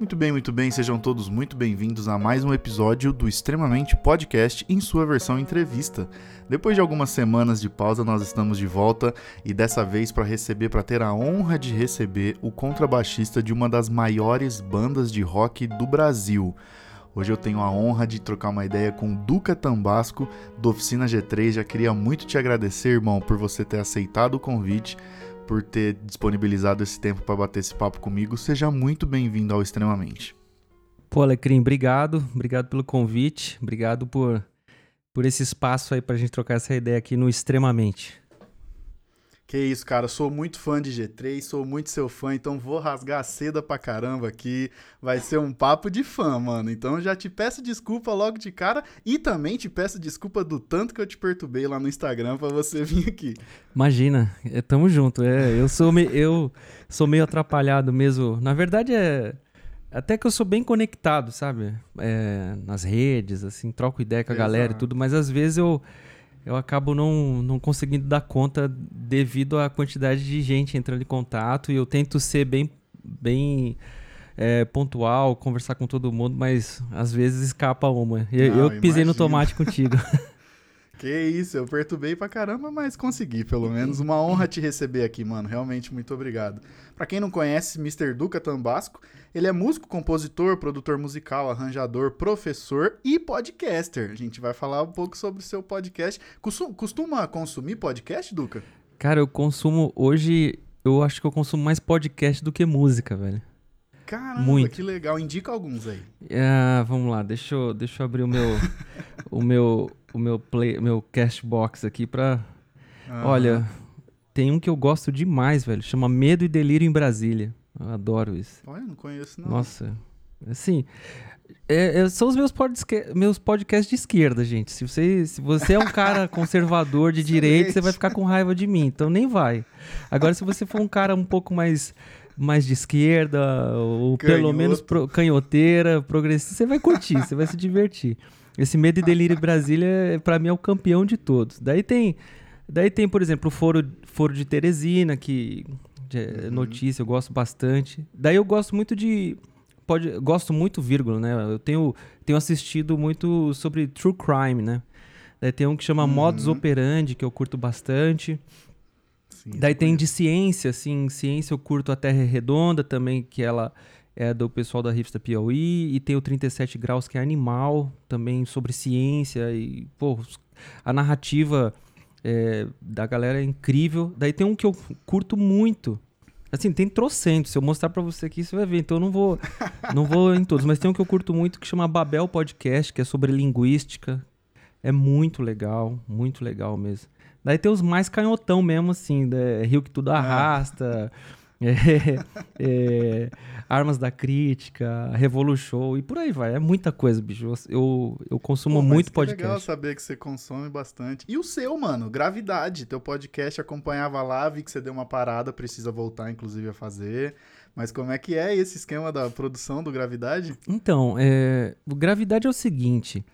Muito bem, muito bem, sejam todos muito bem-vindos a mais um episódio do Extremamente Podcast em sua versão entrevista. Depois de algumas semanas de pausa, nós estamos de volta e dessa vez para receber, para ter a honra de receber o contrabaixista de uma das maiores bandas de rock do Brasil. Hoje eu tenho a honra de trocar uma ideia com Duca Tambasco, do Oficina G3. Já queria muito te agradecer, irmão, por você ter aceitado o convite por ter disponibilizado esse tempo para bater esse papo comigo. Seja muito bem-vindo ao Extremamente. Pô, Alecrim, obrigado. Obrigado pelo convite. Obrigado por, por esse espaço aí para a gente trocar essa ideia aqui no Extremamente. Que isso, cara, sou muito fã de G3, sou muito seu fã, então vou rasgar a seda pra caramba aqui. Vai ser um papo de fã, mano. Então já te peço desculpa logo de cara e também te peço desculpa do tanto que eu te perturbei lá no Instagram para você vir aqui. Imagina, é, tamo junto. É, eu sou me, eu sou meio atrapalhado mesmo. Na verdade é até que eu sou bem conectado, sabe? É, nas redes, assim, troco ideia com a Exato. galera e tudo, mas às vezes eu eu acabo não, não conseguindo dar conta devido à quantidade de gente entrando em contato e eu tento ser bem, bem é, pontual, conversar com todo mundo, mas às vezes escapa uma. Eu, não, eu pisei no tomate contigo. Que isso, eu perturbei pra caramba, mas consegui, pelo menos. Uma honra te receber aqui, mano. Realmente, muito obrigado. Pra quem não conhece, Mr. Duca Tambasco, ele é músico, compositor, produtor musical, arranjador, professor e podcaster. A gente vai falar um pouco sobre o seu podcast. Costuma consumir podcast, Duca? Cara, eu consumo hoje. Eu acho que eu consumo mais podcast do que música, velho. Caramba, Muito. que legal. Indica alguns aí. Ah, vamos lá, deixa eu, deixa eu abrir o meu, o meu, o meu play, meu cashbox aqui pra. Olha, tem um que eu gosto demais, velho. Chama Medo e Delírio em Brasília. Eu adoro isso. Olha, não conheço, não. Nossa. Assim. É, é, são os meus, podca meus podcasts de esquerda, gente. Se você, se você é um cara conservador de direita, você vai ficar com raiva de mim. Então nem vai. Agora, se você for um cara um pouco mais mais de esquerda, ou Canhoto. pelo menos pro, canhoteira, progressista, você vai curtir, você vai se divertir. Esse Medo e Delírio Brasília, para mim, é o campeão de todos. Daí tem, daí tem por exemplo, o Foro, Foro de Teresina, que é uhum. notícia, eu gosto bastante. Daí eu gosto muito de. Pode, gosto muito, vírgula, né? Eu tenho, tenho assistido muito sobre true crime, né? Daí tem um que chama uhum. Modus Operandi, que eu curto bastante. Sim, Daí tem de ciência, assim, ciência eu curto a Terra Redonda também, que ela é do pessoal da revista Piauí, e tem o 37 Graus, que é animal, também sobre ciência, e, pô, a narrativa é, da galera é incrível. Daí tem um que eu curto muito, Assim, tem trocentos. Se eu mostrar para você aqui, você vai ver. Então eu não vou, não vou em todos. Mas tem um que eu curto muito que chama Babel Podcast, que é sobre linguística. É muito legal, muito legal mesmo. Daí tem os mais canhotão mesmo, assim, né? Rio que tudo arrasta, é, é, Armas da Crítica, Revolution e por aí vai. É muita coisa, bicho. Eu, eu consumo Pô, muito podcast. É legal saber que você consome bastante. E o seu, mano, Gravidade. Teu podcast acompanhava lá, vi que você deu uma parada, precisa voltar, inclusive, a fazer. Mas como é que é esse esquema da produção do Gravidade? Então, é, o Gravidade é o seguinte.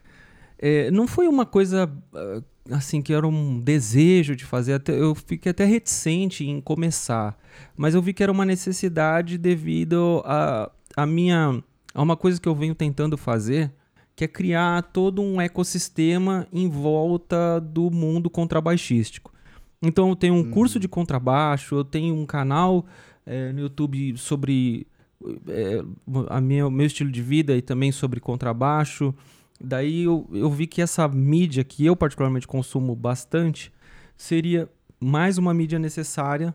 É, não foi uma coisa ah, assim que era um desejo de fazer. Até, eu fiquei até reticente em começar, mas eu vi que era uma necessidade devido a, a minha a uma coisa que eu venho tentando fazer, que é criar todo um ecossistema em volta do mundo contrabaixístico. Então eu tenho um uhum. curso de contrabaixo, eu tenho um canal é, no YouTube sobre é, a minha, o meu estilo de vida e também sobre contrabaixo. Daí eu, eu vi que essa mídia, que eu particularmente consumo bastante, seria mais uma mídia necessária,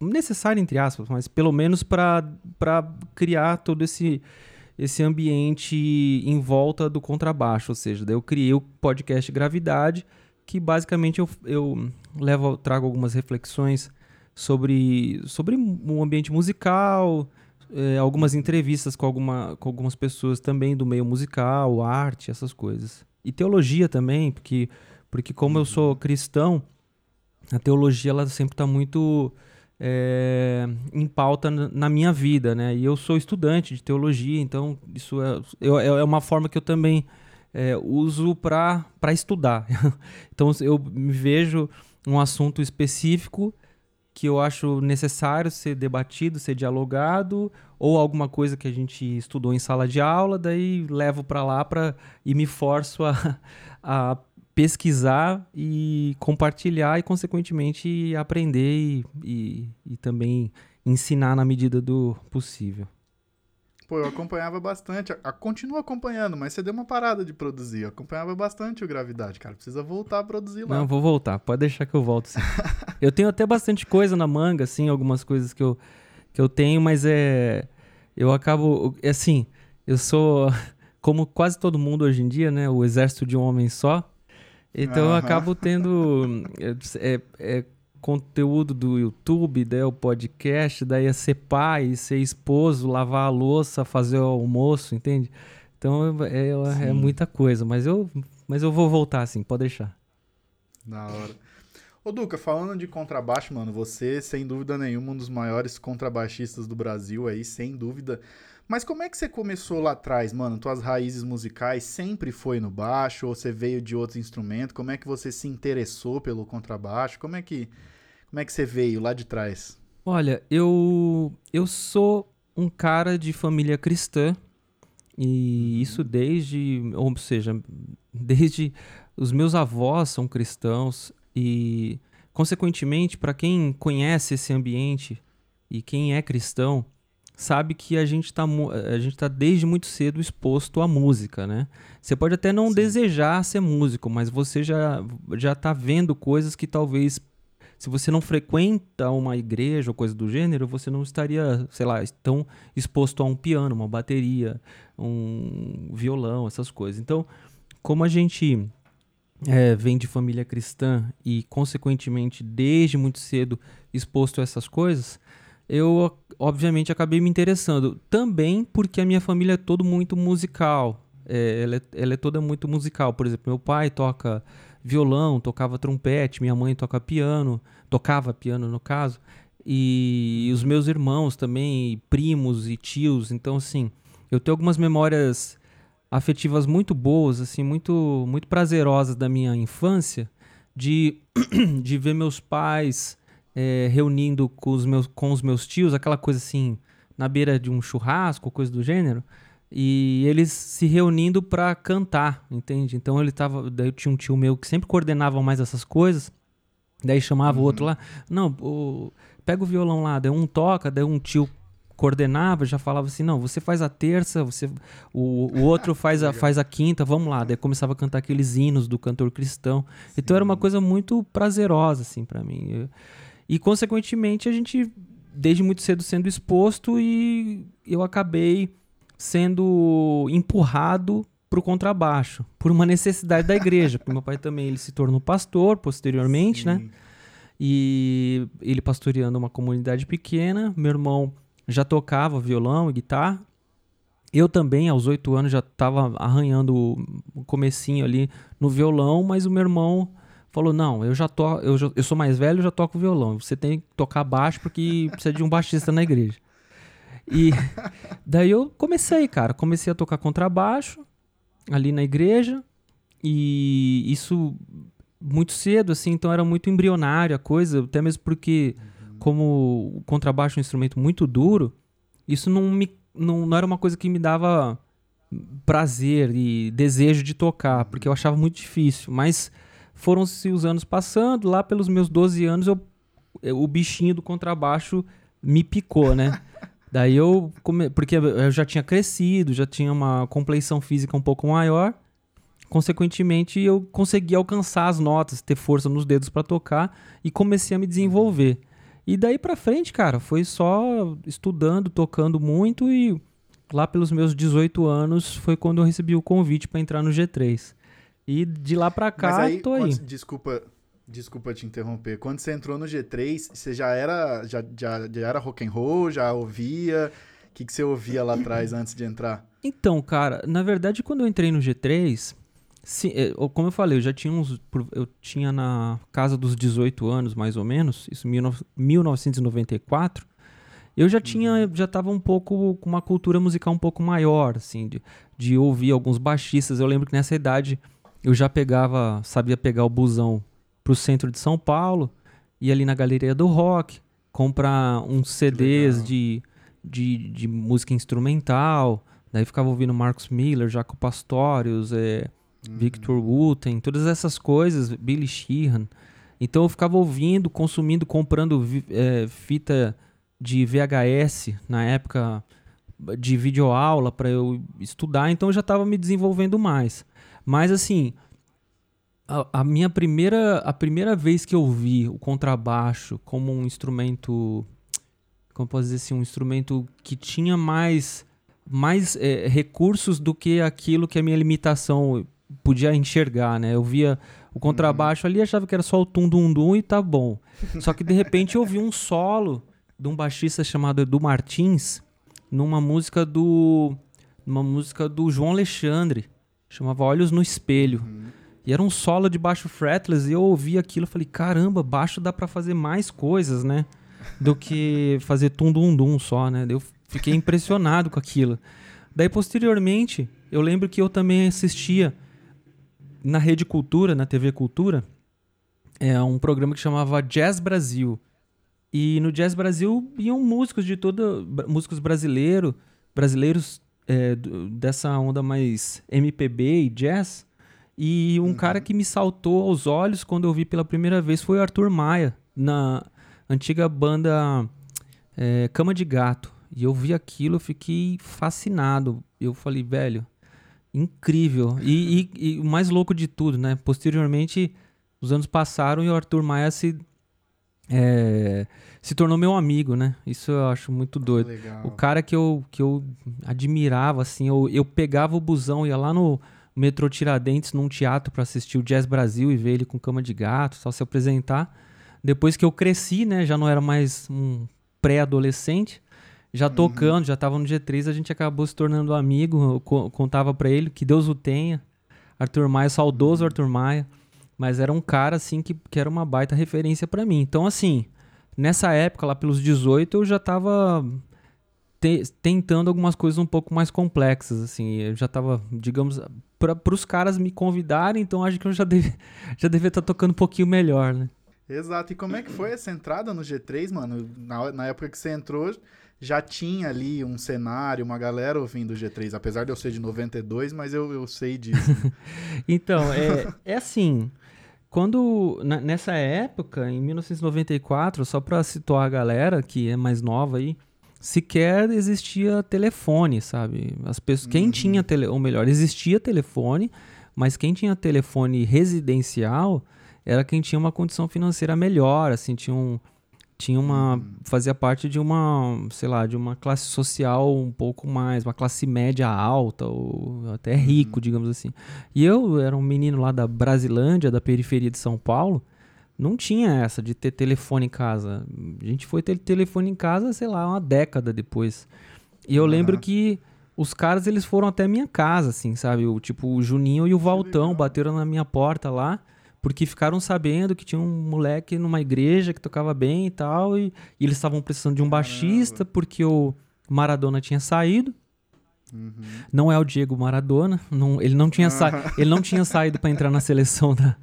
necessária entre aspas, mas pelo menos para criar todo esse, esse ambiente em volta do contrabaixo. Ou seja, daí eu criei o podcast Gravidade, que basicamente eu, eu levo, trago algumas reflexões sobre, sobre o ambiente musical, é, algumas entrevistas com, alguma, com algumas pessoas também do meio musical, arte, essas coisas. E teologia também, porque, porque como eu sou cristão, a teologia ela sempre está muito é, em pauta na minha vida, né? E eu sou estudante de teologia, então isso é, é, é uma forma que eu também é, uso para estudar. então eu me vejo um assunto específico que eu acho necessário ser debatido, ser dialogado, ou alguma coisa que a gente estudou em sala de aula, daí levo para lá pra, e me forço a, a pesquisar e compartilhar e, consequentemente, aprender e, e, e também ensinar na medida do possível. Pô, eu acompanhava bastante, a, a, continuo acompanhando, mas você deu uma parada de produzir. Eu acompanhava bastante o Gravidade, cara. Precisa voltar a produzir lá. Não, vou voltar. Pode deixar que eu volto, sim. eu tenho até bastante coisa na manga, assim, algumas coisas que eu, que eu tenho, mas é... Eu acabo... Assim, eu sou... Como quase todo mundo hoje em dia, né? O exército de um homem só. Então uhum. eu acabo tendo... É, é, conteúdo do YouTube, daí o podcast, daí é ser pai, ser esposo, lavar a louça, fazer o almoço, entende? Então é, é, é muita coisa, mas eu, mas eu vou voltar assim, pode deixar. Da hora. Ô Duca, falando de contrabaixo, mano, você sem dúvida nenhuma um dos maiores contrabaixistas do Brasil aí, sem dúvida. Mas como é que você começou lá atrás, mano? Tuas raízes musicais sempre foi no baixo ou você veio de outro instrumento? Como é que você se interessou pelo contrabaixo? Como é que como é que você veio lá de trás? Olha, eu eu sou um cara de família cristã e uhum. isso desde, ou seja, desde os meus avós são cristãos e consequentemente, para quem conhece esse ambiente e quem é cristão, sabe que a gente está a gente tá desde muito cedo exposto à música, né? Você pode até não Sim. desejar ser músico, mas você já já tá vendo coisas que talvez se você não frequenta uma igreja ou coisa do gênero, você não estaria, sei lá, tão exposto a um piano, uma bateria, um violão, essas coisas. Então, como a gente é, vem de família cristã e, consequentemente, desde muito cedo exposto a essas coisas, eu, obviamente, acabei me interessando. Também porque a minha família é todo muito musical. É, ela, é, ela é toda muito musical. Por exemplo, meu pai toca violão, tocava trompete, minha mãe toca piano, tocava piano no caso, e os meus irmãos também, primos e tios, então assim, eu tenho algumas memórias afetivas muito boas, assim, muito muito prazerosas da minha infância, de, de ver meus pais é, reunindo com os, meus, com os meus tios, aquela coisa assim, na beira de um churrasco, coisa do gênero, e eles se reunindo para cantar, entende? Então ele tava, daí eu tinha um tio meu que sempre coordenava mais essas coisas. Daí chamava uhum. o outro lá, não, o, pega o violão lá, daí um toca, daí um tio coordenava, já falava assim, não, você faz a terça, você o, o outro faz a, faz a quinta, vamos lá. Daí começava a cantar aqueles hinos do cantor cristão. Sim. Então era uma coisa muito prazerosa assim para mim. Eu, e consequentemente a gente desde muito cedo sendo exposto e eu acabei sendo empurrado para o contrabaixo, por uma necessidade da igreja. Porque meu pai também ele se tornou pastor posteriormente, né? Sim. né? E ele pastoreando uma comunidade pequena. Meu irmão já tocava violão e guitarra. Eu também, aos oito anos, já estava arranhando o comecinho ali no violão, mas o meu irmão falou: Não, eu já to eu, já, eu sou mais velho, eu já toco violão. Você tem que tocar baixo porque precisa de um baixista na igreja. E daí eu comecei, cara. Comecei a tocar contrabaixo ali na igreja. E isso muito cedo, assim, então era muito embrionário a coisa, até mesmo porque, como o contrabaixo é um instrumento muito duro, isso não, me, não, não era uma coisa que me dava prazer e desejo de tocar, porque eu achava muito difícil. Mas foram-se os anos passando, lá pelos meus 12 anos, eu, o bichinho do contrabaixo me picou, né? Daí eu. Come... Porque eu já tinha crescido, já tinha uma compleição física um pouco maior. Consequentemente, eu consegui alcançar as notas, ter força nos dedos para tocar e comecei a me desenvolver. E daí para frente, cara, foi só estudando, tocando muito e lá pelos meus 18 anos foi quando eu recebi o convite para entrar no G3. E de lá para cá, aí, tô aí. Desculpa, Desculpa te interromper. Quando você entrou no G3, você já era já, já, já era rock and roll, já ouvia? O que, que você ouvia lá atrás antes de entrar? Então, cara, na verdade, quando eu entrei no G3, sim, é, como eu falei, eu já tinha uns. Eu tinha na casa dos 18 anos, mais ou menos, isso em 1994. Eu já tinha, uhum. já tava um pouco com uma cultura musical um pouco maior, assim, de, de ouvir alguns baixistas. Eu lembro que nessa idade eu já pegava, sabia pegar o busão para o centro de São Paulo, ia ali na Galeria do Rock, comprar uns CDs de, de, de música instrumental. Daí ficava ouvindo Marcos Miller, Jaco Pastorius, é, uhum. Victor Wooten, todas essas coisas, Billy Sheehan. Então eu ficava ouvindo, consumindo, comprando é, fita de VHS na época de videoaula para eu estudar, então eu já estava me desenvolvendo mais. Mas assim, a, a, minha primeira a primeira vez que eu vi o contrabaixo como um instrumento como posso dizer assim, um instrumento que tinha mais mais é, recursos do que aquilo que a minha limitação podia enxergar, né? Eu via o contrabaixo uhum. ali, achava que era só o tum dum dum e tá bom. Só que de repente eu vi um solo de um baixista chamado Edu Martins numa música do numa música do João Alexandre, chamava Olhos no Espelho. Uhum. E era um solo de baixo fretless e eu ouvi aquilo e falei, caramba, baixo dá para fazer mais coisas, né? Do que fazer tum dum dum só, né? Eu fiquei impressionado com aquilo. Daí posteriormente, eu lembro que eu também assistia na Rede Cultura, na TV Cultura, é um programa que chamava Jazz Brasil. E no Jazz Brasil iam músicos de toda. músicos brasileiro, brasileiros é, dessa onda mais MPB e jazz. E um uhum. cara que me saltou aos olhos quando eu vi pela primeira vez foi o Arthur Maia, na antiga banda é, Cama de Gato. E eu vi aquilo, eu fiquei fascinado. Eu falei, velho, incrível. E, e, e, o mais louco de tudo, né? Posteriormente, os anos passaram e o Arthur Maia se é, se tornou meu amigo, né? Isso eu acho muito doido. Legal. O cara que eu, que eu admirava, assim, eu, eu pegava o busão, ia lá no metrô Tiradentes, num teatro para assistir o Jazz Brasil e ver ele com cama de gato, só se apresentar. Depois que eu cresci, né? Já não era mais um pré-adolescente, já uhum. tocando, já tava no G3, a gente acabou se tornando amigo. Eu contava para ele que Deus o tenha. Arthur Maia, saudoso Arthur Maia. Mas era um cara, assim, que, que era uma baita referência para mim. Então, assim, nessa época, lá pelos 18, eu já tava te, tentando algumas coisas um pouco mais complexas, assim. Eu já tava, digamos, para os caras me convidarem, então acho que eu já, deve, já devia estar tá tocando um pouquinho melhor, né? Exato. E como é que foi essa entrada no G3, mano? Na, na época que você entrou, já tinha ali um cenário, uma galera ouvindo o G3, apesar de eu ser de 92, mas eu, eu sei disso. então, é, é assim, quando, na, nessa época, em 1994, só para situar a galera que é mais nova aí, sequer existia telefone, sabe? As pessoas, uhum. quem tinha tele, ou melhor, existia telefone, mas quem tinha telefone residencial era quem tinha uma condição financeira melhor, assim, tinha um, tinha uma uhum. fazia parte de uma sei lá de uma classe social um pouco mais uma classe média alta ou até rico uhum. digamos assim e eu era um menino lá da Brasilândia da periferia de São Paulo não tinha essa de ter telefone em casa a gente foi ter telefone em casa sei lá uma década depois e eu uhum. lembro que os caras eles foram até minha casa assim sabe o tipo o Juninho e o Valtão bateram na minha porta lá porque ficaram sabendo que tinha um moleque numa igreja que tocava bem e tal, e, e eles estavam precisando de um baixista porque o Maradona tinha saído. Uhum. Não é o Diego Maradona, não, ele, não tinha sa ele não tinha saído para entrar na seleção da,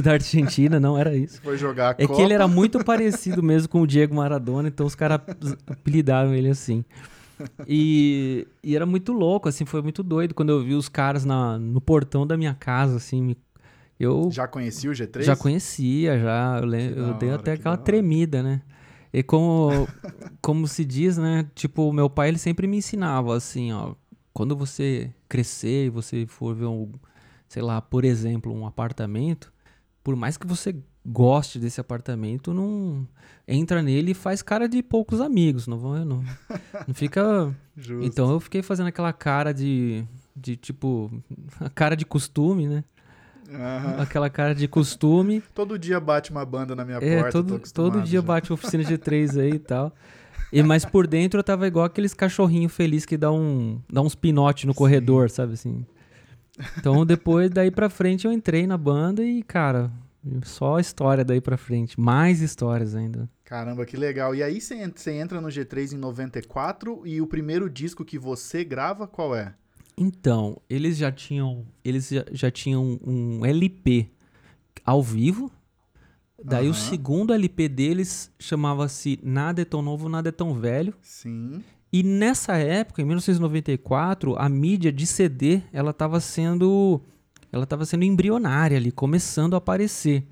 da Argentina, não era isso. Foi jogar É Copa. que ele era muito parecido mesmo com o Diego Maradona, então os caras apelidaram ele assim. E, e, era muito louco, assim, foi muito doido quando eu vi os caras na, no portão da minha casa, assim, me eu já conhecia o G3? Já conhecia, já. Eu, lembro, eu dei até aquela tremida, né? E como, como se diz, né? Tipo, meu pai ele sempre me ensinava assim, ó. Quando você crescer e você for ver um, sei lá, por exemplo, um apartamento, por mais que você goste desse apartamento, não entra nele e faz cara de poucos amigos, não vão, não, não fica. Então eu fiquei fazendo aquela cara de, de tipo, a cara de costume, né? Uhum. Aquela cara de costume. todo dia bate uma banda na minha é, porta. Todo, todo dia já. bate oficina de três aí e tal. E, mas por dentro eu tava igual aqueles cachorrinhos felizes que dá, um, dá uns pinote no Sim. corredor, sabe assim? Então depois, daí pra frente, eu entrei na banda e, cara, só história daí pra frente. Mais histórias ainda. Caramba, que legal. E aí você entra no G3 em 94 e o primeiro disco que você grava, qual é? Então, eles já tinham, eles já, já tinham um LP ao vivo Daí Aham. o segundo LP deles chamava-se Nada é tão novo, nada é tão velho. Sim. E nessa época, em 1994, a mídia de CD, ela estava sendo ela estava sendo embrionária ali, começando a aparecer.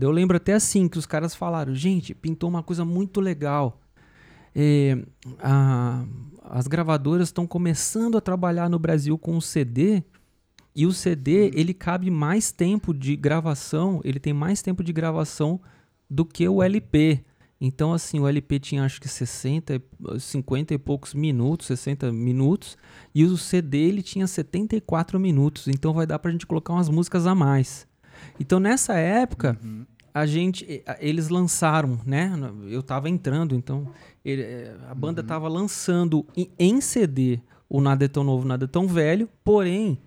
Eu lembro até assim que os caras falaram, gente, pintou uma coisa muito legal. É, a- as gravadoras estão começando a trabalhar no Brasil com o CD e o CD ele cabe mais tempo de gravação, ele tem mais tempo de gravação do que o LP. Então, assim, o LP tinha acho que 60, e- 50 e poucos minutos, 60 minutos, e o CD ele tinha 74 minutos. Então vai dar pra gente colocar umas músicas a mais. Então, nessa época, Uhum. A gente eles lançaram, né? Eu tava entrando, então ele- eh, a banda tava lançando em, em CD o Nada é tão novo, nada é tão velho, porém,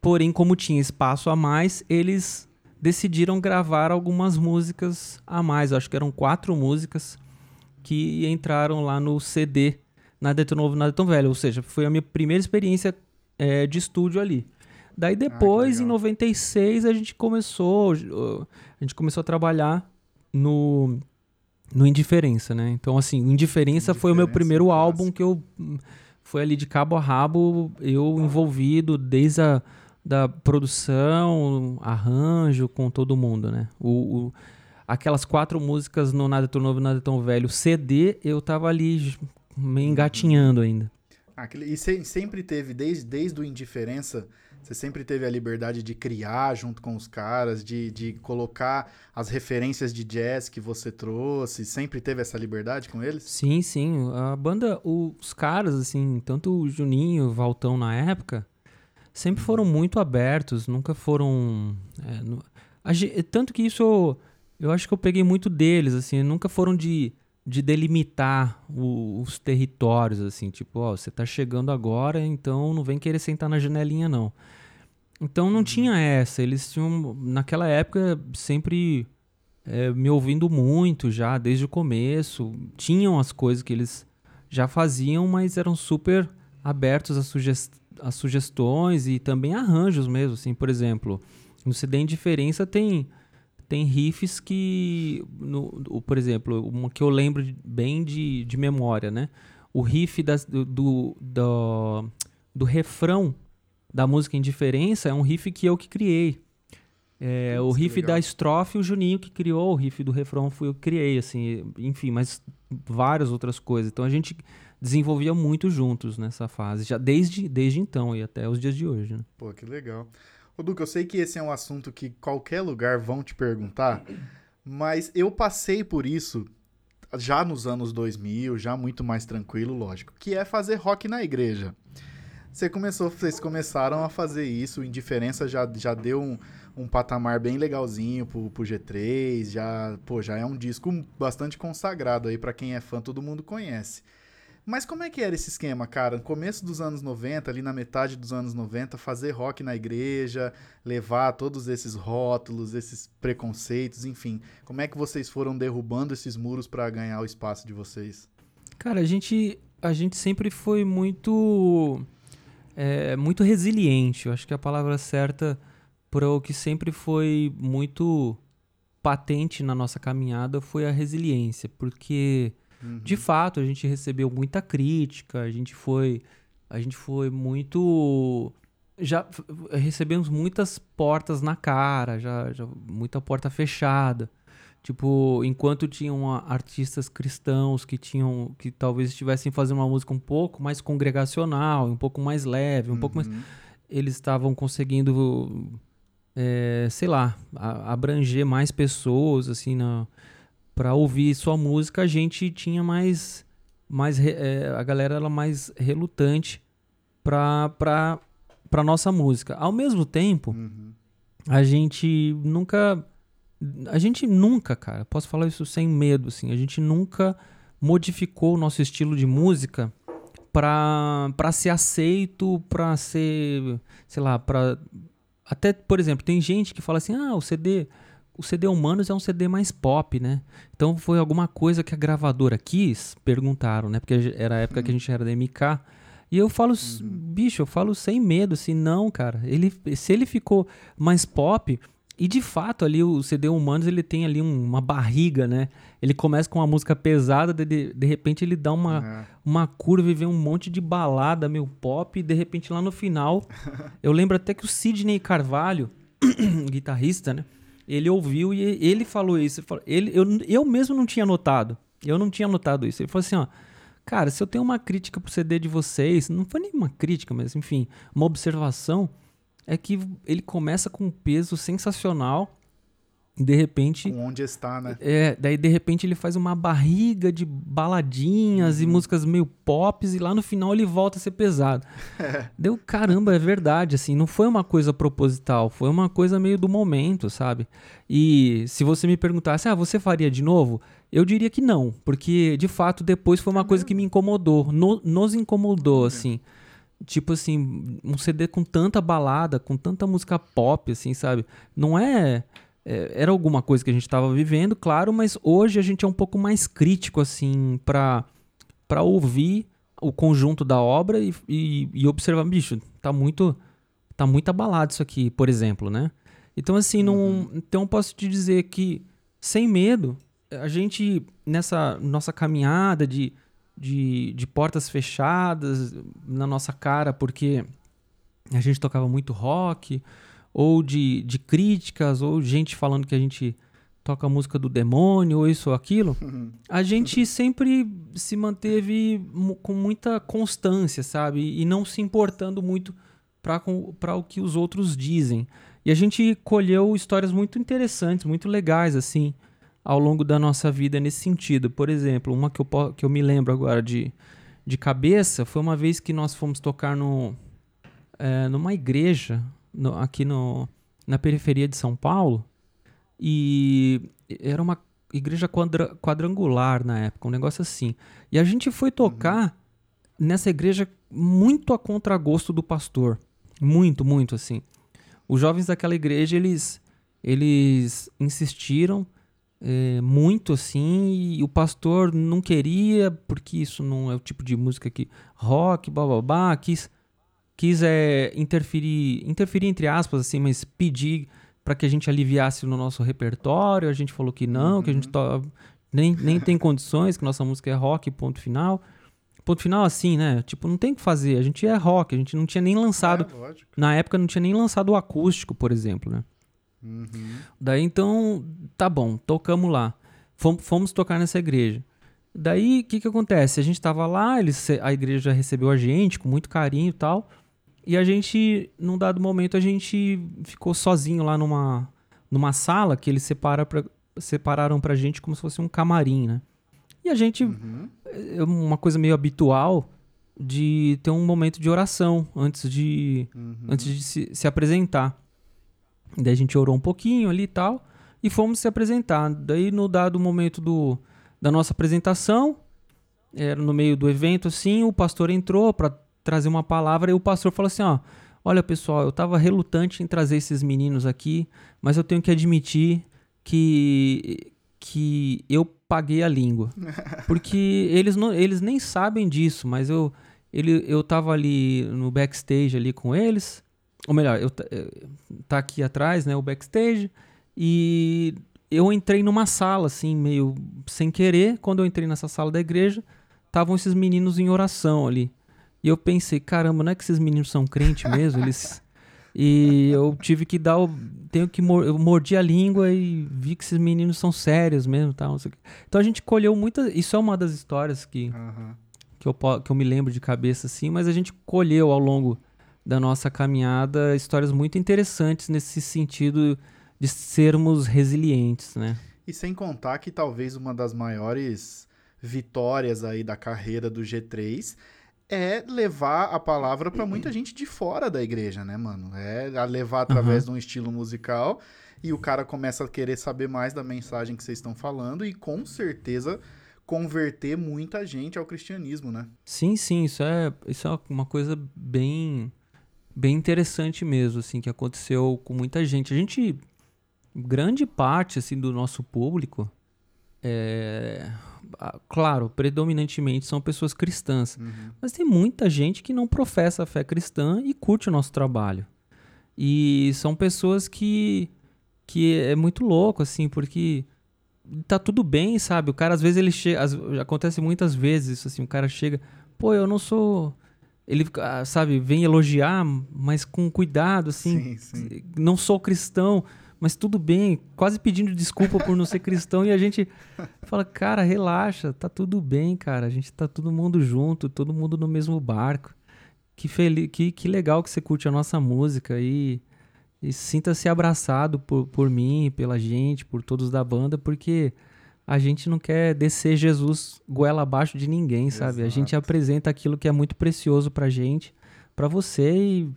porém como tinha espaço a mais, eles decidiram gravar algumas músicas a mais. Eu acho que eram quatro músicas que entraram lá no CD Nada é tão novo, nada é tão velho. Ou seja, foi a minha primeira experiência eh, de estúdio ali. Daí depois, em legal. 96, a gente começou, a gente começou a trabalhar no no Indiferença, né? Então assim, o Indiferença foi o meu Indiferença, primeiro álbum que eu foi ali de cabo a rabo, eu envolvido desde a da produção, arranjo com todo mundo, né? O, o- aquelas quatro músicas no Nada é Tão Novo, Nada é Tão Velho, CD, eu tava ali meio engatinhando ainda. Aquele- e se- sempre teve, desde, desde o Indiferença, você sempre teve a liberdade de criar junto com os caras, de, de colocar as referências de jazz que você trouxe, sempre teve essa liberdade com eles? Sim, sim. A banda, os caras, assim, tanto o Juninho o Valtão na época, sempre foram muito abertos, nunca foram. é, ge- tanto que isso eu, eu acho que eu peguei muito deles, assim, nunca foram de, de delimitar o- os territórios, assim, tipo, ó, você tá chegando agora, então não vem querer sentar na janelinha, não. Então não tinha essa, eles tinham, naquela época, sempre é, me ouvindo muito já, desde o começo. Tinham as coisas que eles já faziam, mas eram super abertos a, suges- a sugestões e também arranjos mesmo, assim, por exemplo, no CD Indiferença tem tem riffs que, no, por exemplo, uma que eu lembro bem de, de memória, né? O riff das- do, do, do, do refrão da música Indiferença é um riff que eu que criei. É, o riff legal. da estrofe, o Juninho que criou, o riff do refrão fui eu que criei, assim, enfim, mas várias outras coisas. Então a gente desenvolvia muito juntos nessa fase, já desde, desde então e até os dias de hoje. Né? Pô, que legal. Ô, Duca, eu sei que esse é um assunto que qualquer lugar vão te perguntar, mas eu passei por isso já nos anos 2000, já muito mais tranquilo, lógico, que é fazer rock na igreja. Você começou, vocês começaram a fazer isso, Indiferença já, já deu um, um patamar bem legalzinho pro, pro G3, já, pô, já é um disco bastante consagrado aí pra quem é fã, todo mundo conhece. Mas como é que era esse esquema, cara? No começo dos anos 90, ali na metade dos anos 90, fazer rock na igreja, levar todos esses rótulos, esses preconceitos, enfim. Como é que vocês foram derrubando esses muros pra ganhar o espaço de vocês? Cara, a gente, a gente sempre foi muito, é, muito resiliente. Eu acho que a palavra certa para o que sempre foi muito patente na nossa caminhada foi a resiliência, porque de fato a gente recebeu muita crítica, a gente foi, a gente foi muito já recebemos muitas portas na cara, já, já muita porta fechada. Tipo, enquanto tinham artistas cristãos que tinham que talvez estivessem fazendo uma música um pouco mais congregacional, um pouco mais leve, um pouco mais Uhum. eles estavam conseguindo, é, sei lá, abranger mais pessoas, assim, na, pra ouvir sua música, a gente tinha mais, mais é, a galera era mais relutante pra, pra, pra nossa música. Ao mesmo tempo, Uhum. a gente nunca, a gente nunca, cara, posso falar isso sem medo, assim, a gente nunca modificou o nosso estilo de música pra, pra ser aceito, pra ser, sei lá, pra... Até, por exemplo, tem gente que fala assim, ah, o CD... O CD Humanos é um CD mais pop, né? Então foi alguma coisa que a gravadora quis? Perguntaram, né? Porque era a época que a gente era da MK. E eu falo, bicho, eu falo sem medo, assim, não, cara. Ele, se ele ficou mais pop, E de fato, ali o CD Humanos ele tem ali um- uma barriga, né? Ele começa com uma música pesada, de, de, de repente ele dá uma, É. uma curva e vem um monte de balada, meio pop, e de repente lá no final. eu lembro até que o Sidney Carvalho, guitarrista, né? Ele ouviu e ele falou isso. Ele, eu, eu mesmo não tinha notado. Eu não tinha notado isso. Ele falou assim: ó, cara, se eu tenho uma crítica pro CD de vocês, não foi nenhuma crítica, mas enfim, uma observação, é que ele começa com um peso sensacional. De repente, Com onde está, né? é, daí de repente ele faz uma barriga de baladinhas e músicas meio pops e lá no final ele volta a ser pesado. Deu caramba, é verdade, assim, não foi uma coisa proposital, foi uma coisa meio do momento, sabe? E se você me perguntasse, ah, você faria de novo? Eu diria que não, porque de fato depois foi uma coisa que me incomodou, no- nos incomodou, assim. Tipo assim, um CD com tanta balada, com tanta música pop, assim, sabe? Não é. É, era alguma coisa que a gente tava vivendo, claro, mas hoje a gente é um pouco mais crítico, assim, pra, pra ouvir o conjunto da obra e, e, e observar, bicho, tá muito. Tá muito abalado isso aqui, por exemplo, né? Então, assim, não. Então, eu posso te dizer que, sem medo, a gente, nessa nossa caminhada de, de, de portas fechadas na nossa cara, porque a gente tocava muito rock, ou de, de críticas, ou gente falando que a gente toca música do demônio, ou isso ou aquilo, a gente sempre se manteve com muita constância, sabe? E não se importando muito para o que os outros dizem. E a gente colheu histórias muito interessantes, muito legais, assim, ao longo da nossa vida nesse sentido. Por exemplo, uma que eu, que eu me lembro agora de, de cabeça foi uma vez que nós fomos tocar no, é, numa igreja no- aqui no, na periferia de São Paulo. E era uma igreja quadra- quadrangular na época, um negócio assim. E a gente foi tocar nessa igreja muito a contragosto do pastor. Muito, muito assim. Os jovens daquela igreja, eles, eles insistiram eh, muito assim, e o pastor não queria, porque isso não é o tipo de música que rock, bababá, quis, quis eh, interferir, interferir entre aspas, assim, mas pedir para que a gente aliviasse no nosso repertório, a gente falou que não, que a gente to- nem, nem tem condições, que nossa música é rock, ponto final. Ponto final assim, né? Tipo, não tem o que fazer, a gente é rock, a gente não tinha nem lançado, É, na época não tinha nem lançado o acústico, por exemplo, né? Uhum. Daí então, tá bom, tocamos lá. Fomos, fomos tocar nessa igreja. Daí, o que que acontece? A gente tava lá, eles, a igreja recebeu a gente com muito carinho e tal. E a gente, num dado momento, a gente ficou sozinho lá numa, numa sala que eles separa pra, separaram pra gente como se fosse um camarim, né? E a gente, Uhum. é uma coisa meio habitual de ter um momento de oração antes de, Uhum. antes de se, se apresentar. Daí a gente orou um pouquinho ali e tal, e fomos se apresentar. Daí, no dado momento do, da nossa apresentação, era no meio do evento, assim, o pastor entrou para trazer uma palavra e o pastor falou assim: ó, olha pessoal, eu tava relutante em trazer esses meninos aqui, mas eu tenho que admitir que, que eu paguei a língua. Porque eles, não, eles nem sabem disso, mas eu, ele, eu tava ali no backstage ali com eles. Ou melhor, eu, eh, tá aqui atrás, né, o backstage. E eu entrei numa sala, assim, meio sem querer. Quando eu entrei nessa sala da igreja, estavam esses meninos em oração ali. E eu pensei, caramba, não é que esses meninos são crentes mesmo? Eles... E eu tive que dar o. Tenho que. mor- Eu mordi a língua e vi que esses meninos são sérios mesmo. Tal, quê. Então a gente colheu muita. Isso é uma das histórias que, Aham. que, eu, que eu me lembro de cabeça, assim, mas a gente colheu ao longo da nossa caminhada histórias muito interessantes nesse sentido de sermos resilientes, né? E sem contar que talvez uma das maiores vitórias aí da carreira do G3 é levar a palavra para muita gente de fora da igreja, né, mano? É levar através de um estilo musical e o cara começa a querer saber mais da mensagem que vocês estão falando e com certeza converter muita gente ao cristianismo, né? Sim, sim, isso é, isso é uma coisa bem, bem interessante mesmo, assim, que aconteceu com muita gente. A gente, grande parte, assim, do nosso público, é, claro, predominantemente são pessoas cristãs, mas tem muita gente que não professa a fé cristã e curte o nosso trabalho. E são pessoas que, que é muito louco, assim, porque tá tudo bem, sabe? O cara, às vezes, ele chega. Acontece muitas vezes isso, assim, o cara chega, pô, eu não sou. Ele, ah, sabe, vem elogiar, mas com cuidado, assim. Sim, sim. Não sou cristão, mas tudo bem, quase pedindo desculpa por não ser cristão, e a gente fala, cara, relaxa, tá tudo bem, cara. A gente tá todo mundo junto, todo mundo no mesmo barco. Que, feliz, que, que legal que você curte a nossa música e e sinta-se abraçado por, por mim, pela gente, por todos da banda, porque a gente não quer descer Jesus goela abaixo de ninguém, sabe? Exato. A gente apresenta aquilo que é muito precioso pra gente, pra você e,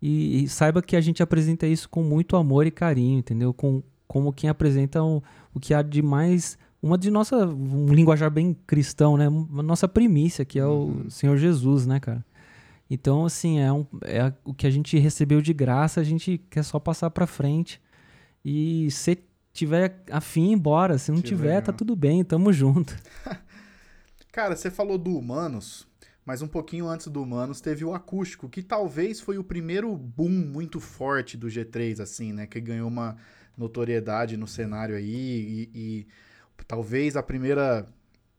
e, e, saiba que a gente apresenta isso com muito amor e carinho, entendeu? Com, como quem apresenta um, o que há de mais uma de nossa um linguajar bem cristão, né? Uma nossa primícia, que é o uhum. Senhor Jesus, né, cara? Então, assim, é, um, é o que a gente recebeu de graça, a gente quer só passar para frente. E se tiver afim, embora. Se não tiver, legal. tá tudo bem, tamo junto. Cara, você falou do Humanos, mas um pouquinho antes do Humanos teve o Acústico, que talvez foi o primeiro boom muito forte do G3, assim, né? Que ganhou uma notoriedade no cenário aí e, e talvez a primeira,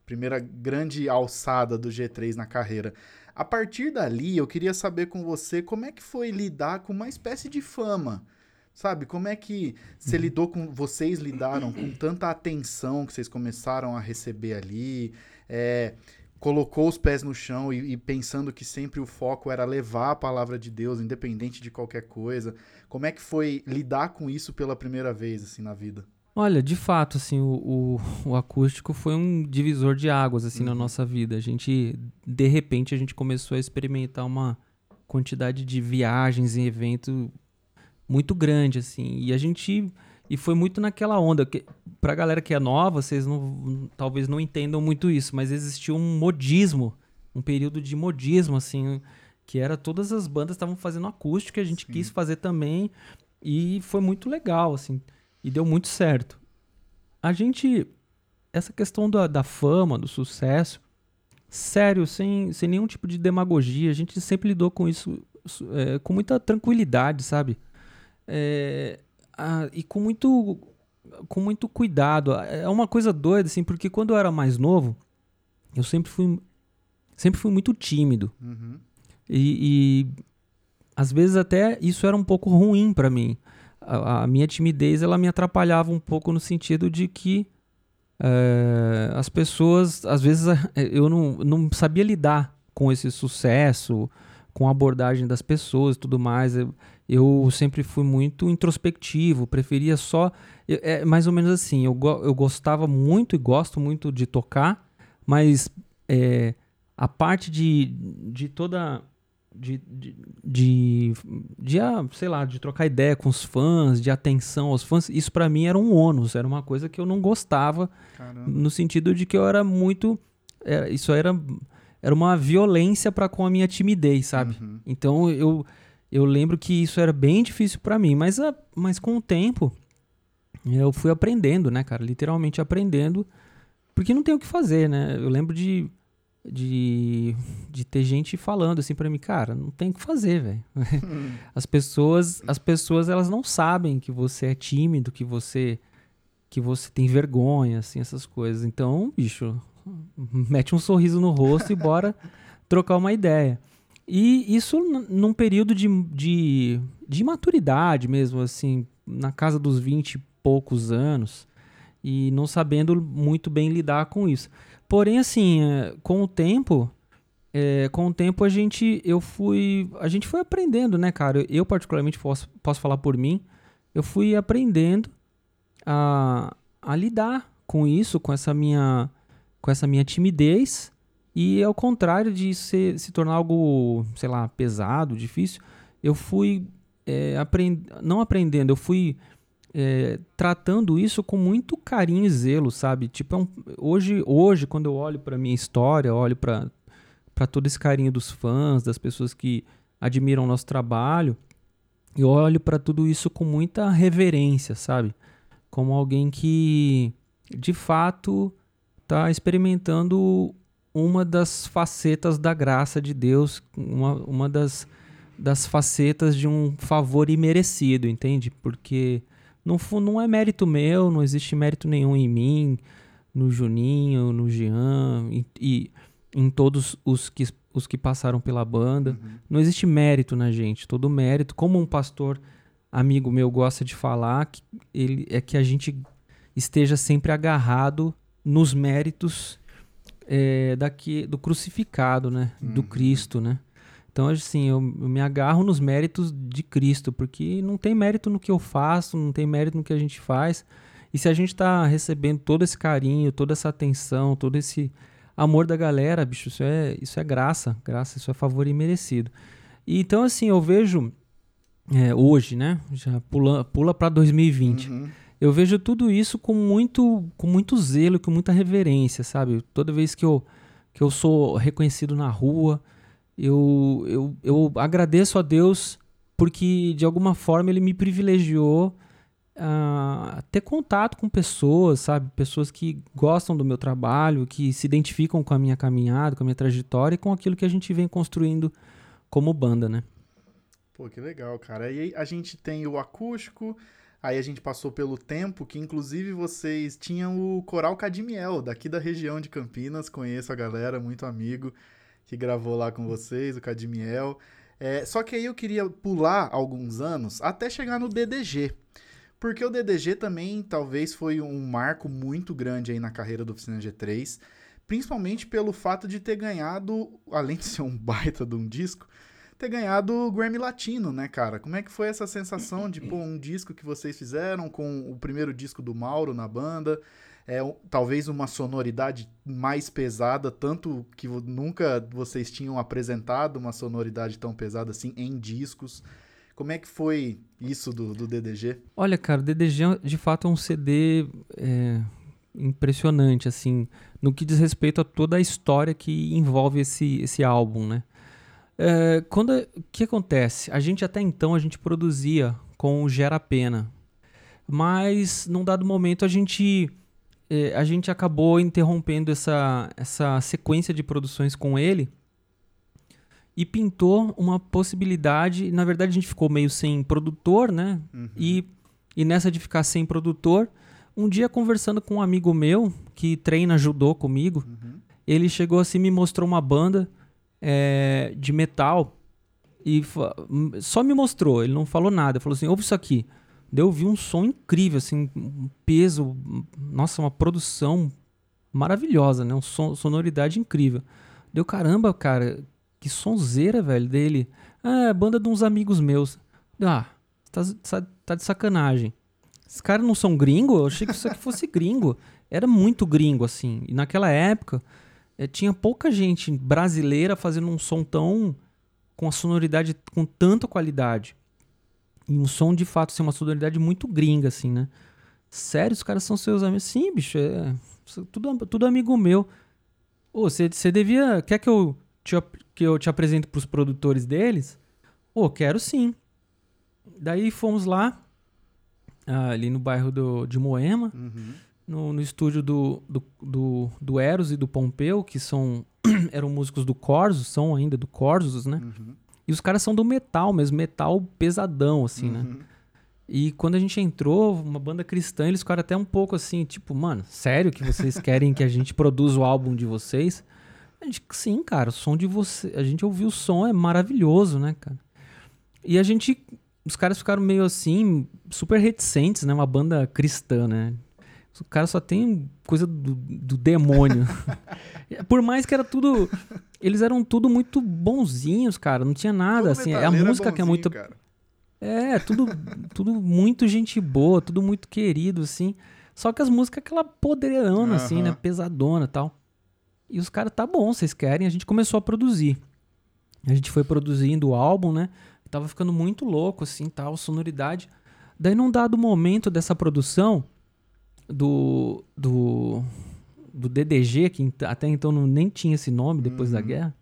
primeira grande alçada do G3 na carreira. A partir dali, eu queria saber com você como é que foi lidar com uma espécie de fama. Sabe, como é que você uhum. lidou com. Vocês lidaram com tanta atenção que vocês começaram a receber ali? É, colocou os pés no chão e, e, pensando que sempre o foco era levar a palavra de Deus, independente de qualquer coisa. Como é que foi lidar com isso pela primeira vez, assim, na vida? Olha, de fato, assim, o, o, o, acústico foi um divisor de águas, assim, uhum. na nossa vida. A gente, de repente, a gente começou a experimentar uma quantidade de viagens e eventos muito grande, assim. E a gente... E foi muito naquela onda. Que, pra galera que é nova, vocês não, talvez não entendam muito isso, mas existiu um modismo, um período de modismo, assim, que era todas as bandas estavam fazendo acústico, a gente Sim. quis fazer também. E foi muito legal, assim e deu muito certo. A gente. Essa questão da, da fama, do sucesso, sério, sem, sem nenhum tipo de demagogia, a gente sempre lidou com isso é, com muita tranquilidade, sabe? É, e com muito, com muito cuidado. É uma coisa doida, assim, porque quando eu era mais novo, eu sempre fui, sempre fui muito tímido. Uhum. E, e às vezes até isso era um pouco ruim para mim a, a, minha timidez ela me atrapalhava um pouco no sentido de que é, as pessoas, às vezes, eu não, não sabia lidar com esse sucesso, com a abordagem das pessoas e tudo mais. Eu, eu sempre fui muito introspectivo, preferia só. É mais ou menos assim, eu, eu gostava muito e gosto muito de tocar, mas é, a parte de, de toda de, de, de, de, ah, sei lá, de trocar ideia com os fãs, de atenção aos fãs, isso para mim era um ônus, era uma coisa que eu não gostava, Caramba. no sentido de que eu era muito, era, isso era, era uma violência para com a minha timidez, sabe? Uhum. Então eu, eu lembro que isso era bem difícil para mim, mas, a, mas com o tempo eu fui aprendendo, né, cara, literalmente aprendendo, porque não tem o que fazer, né? Eu lembro de de, de ter gente falando assim para mim, cara, não tem o que fazer, velho. as pessoas, as pessoas elas não sabem que você é tímido, que você que você tem vergonha, assim, essas coisas. Então, bicho, mete um sorriso no rosto e bora trocar uma ideia. E isso num período de, de, de maturidade mesmo, assim, na casa dos 20 e poucos anos, e não sabendo muito bem lidar com isso. Porém, assim, é, com o tempo, é, com o tempo a gente, eu fui, a gente foi aprendendo, né, cara? Eu particularmente posso, posso falar por mim, eu fui aprendendo a, a lidar com isso, com essa minha, com essa minha timidez e ao contrário de ser, se tornar algo, sei lá, pesado, difícil, eu fui é, aprend... não aprendendo, eu fui é, tratando isso com muito carinho e zelo, sabe? Tipo, é um, hoje, hoje, quando eu olho para minha história, olho para todo esse carinho dos fãs, das pessoas que admiram o nosso trabalho, eu olho para tudo isso com muita reverência, sabe? Como alguém que, de fato, está experimentando uma das facetas da graça de Deus, uma, uma das, das facetas de um favor imerecido, entende? Porque Não, não é mérito meu, não existe mérito nenhum em mim, no Juninho, no Jean e, e em todos os que, os que passaram pela banda. Uhum. Não existe mérito na gente. Todo mérito, como um pastor amigo meu gosta de falar, que ele, é que a gente esteja sempre agarrado nos méritos é, daqui, do crucificado, né? Uhum. Do Cristo, né? Então, assim, eu, eu, me agarro nos méritos de Cristo, porque não tem mérito no que eu faço, não tem mérito no que a gente faz. E se a gente está recebendo todo esse carinho, toda essa atenção, todo esse amor da galera, bicho, isso é, isso é graça, graça, isso é favor imerecido. E, então, assim, eu vejo é, hoje, né? Já pula, pula para 2020. Uhum. Eu vejo tudo isso com muito, com muito zelo, com muita reverência, sabe? Toda vez que eu, que eu sou reconhecido na rua, eu, eu, eu agradeço a Deus porque de alguma forma ele me privilegiou a ter contato com pessoas, sabe? Pessoas que gostam do meu trabalho, que se identificam com a minha caminhada, com a minha trajetória e com aquilo que a gente vem construindo como banda, né? Pô, que legal, cara. E aí a gente tem o acústico, aí a gente passou pelo tempo, que inclusive vocês tinham o Coral Cadimiel, daqui da região de Campinas, conheço a galera, muito amigo que gravou lá com vocês, o Cadimiel. É, só que aí eu queria pular alguns anos até chegar no DDG. Porque o DDG também talvez foi um marco muito grande aí na carreira do Oficina G3, principalmente pelo fato de ter ganhado, além de ser um baita de um disco, ter ganhado o Grammy Latino, né, cara? Como é que foi essa sensação de pô, um disco que vocês fizeram com o primeiro disco do Mauro na banda? é, talvez uma sonoridade mais pesada, tanto que nunca vocês tinham apresentado uma sonoridade tão pesada assim em discos. Como é que foi isso do, do DDG? Olha, cara, o DDG de fato é um CD é, impressionante, assim, no que diz respeito a toda a história que envolve esse, esse álbum, né? É, quando o que acontece? A gente até então a gente produzia com o Gera Pena, mas num dado momento a gente é, a gente acabou interrompendo essa, essa sequência de produções com ele e pintou uma possibilidade. Na verdade, a gente ficou meio sem produtor, né? Uhum. E, e nessa de ficar sem produtor, um dia conversando com um amigo meu que treina judô comigo, uhum. ele chegou assim me mostrou uma banda é, de metal e só me mostrou, ele não falou nada. Falou assim: ouve isso aqui. Deu ouvir um som incrível, assim, um peso, nossa, uma produção maravilhosa, né? Um som, sonoridade incrível. Deu caramba, cara, que sonzeira, velho, dele. Ah, é banda de uns amigos meus. Ah, tá, tá, tá de sacanagem. Esses caras não são gringo? Eu achei que isso aqui fosse gringo. Era muito gringo, assim. E naquela época, é, tinha pouca gente brasileira fazendo um som tão. com a sonoridade com tanta qualidade. E um som, de fato, assim, uma sonoridade muito gringa, assim, né? Sério, os caras são seus amigos? Sim, bicho, é tudo, tudo amigo meu. Ô, você devia... Quer que eu te, que eu te apresente pros produtores deles? Ô, quero sim. Daí fomos lá, ali no bairro do, de Moema, uhum. No, no estúdio do, do, do, do Eros e do Pompeu, que são eram músicos do Corsos, são ainda do Corsos, né? Uhum. E os caras são do metal mesmo, metal pesadão, assim, né? uhum. né? E quando a gente entrou, uma banda cristã, eles ficaram até um pouco assim, tipo, mano, sério que vocês querem que a gente produza o álbum de vocês? A gente, sim, cara, o som de você. A gente ouviu o som, é maravilhoso, né, cara? E a gente. Os caras ficaram meio assim, super reticentes, né? Uma banda cristã, né? O cara só tem coisa do, do demônio. Por mais que era tudo. Eles eram tudo muito bonzinhos, cara. Não tinha nada, Todo assim. É a música é que é muito. Cara. É, tudo, tudo muito gente boa, tudo muito querido, assim. Só que as músicas aquela poderona, uhum. assim, né? Pesadona e tal. E os caras, tá bom, vocês querem. A gente começou a produzir. A gente foi produzindo o álbum, né? Tava ficando muito louco, assim, tal, sonoridade. Daí, num dado momento dessa produção, do, do, do DDG, que até então não, nem tinha esse nome depois uhum. da guerra,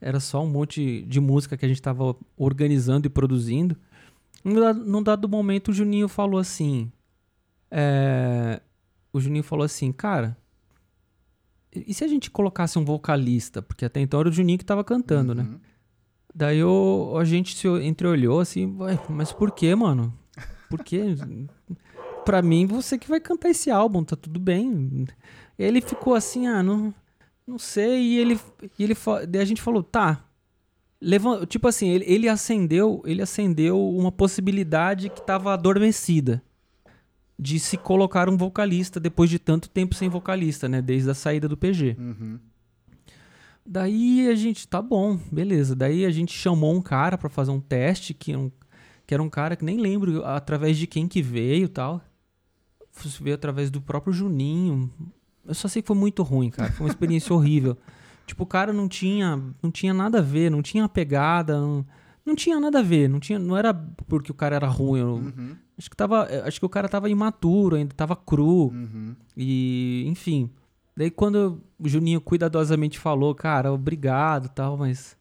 era só um monte de música que a gente estava organizando e produzindo. Num dado momento, o Juninho falou assim: é, o Juninho falou assim, cara, e se a gente colocasse um vocalista? Porque até então era o Juninho que estava cantando, né? uhum. né? Daí o, a gente se entreolhou assim, mas por que, mano? Por que? Pra mim, você que vai cantar esse álbum, tá tudo bem. Ele ficou assim, ah, não, não sei. E ele, e ele daí a gente falou, tá. Levant, tipo assim, ele, ele acendeu, ele acendeu uma possibilidade que tava adormecida de se colocar um vocalista depois de tanto tempo sem vocalista, né? Desde a saída do PG. Uhum. Daí a gente, tá bom, beleza. Daí a gente chamou um cara para fazer um teste, que, um, que era um cara que nem lembro através de quem que veio e tal. Veio através do próprio Juninho. Eu só sei que foi muito ruim, cara. Foi uma experiência horrível. Tipo, o cara não tinha, não tinha nada a ver, não tinha pegada, não, não tinha nada a ver. Não, tinha, não era porque o cara era ruim. Eu, Uhum. Acho que tava. Acho que o cara tava imaturo, ainda tava cru. Uhum. E, enfim. Daí quando o Juninho cuidadosamente falou, cara, obrigado tal, mas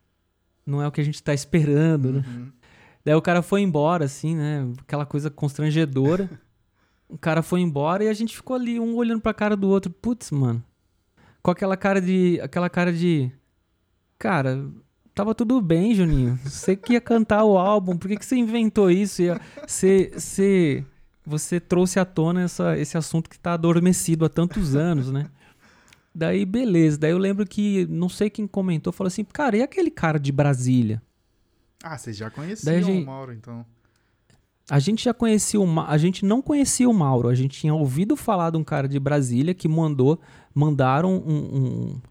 não é o que a gente tá esperando, né? Uhum. Daí o cara foi embora, assim, né? Aquela coisa constrangedora. o cara foi embora e a gente ficou ali, um olhando pra cara do outro. Putz, mano. Com aquela cara de. Aquela cara de. Cara, tava tudo bem, Juninho. Você que ia cantar o álbum, por que, que você inventou isso? Você, você, você trouxe à tona essa, esse assunto que tá adormecido há tantos anos, né? Daí, beleza. Daí eu lembro que, não sei quem comentou, falou assim, cara, e aquele cara de Brasília? Ah, vocês já conheciam gente- o Mauro, então. A gente já conhecia o Ma- a gente não conhecia o Mauro, a gente tinha ouvido falar de um cara de Brasília que mandou, mandaram um, um-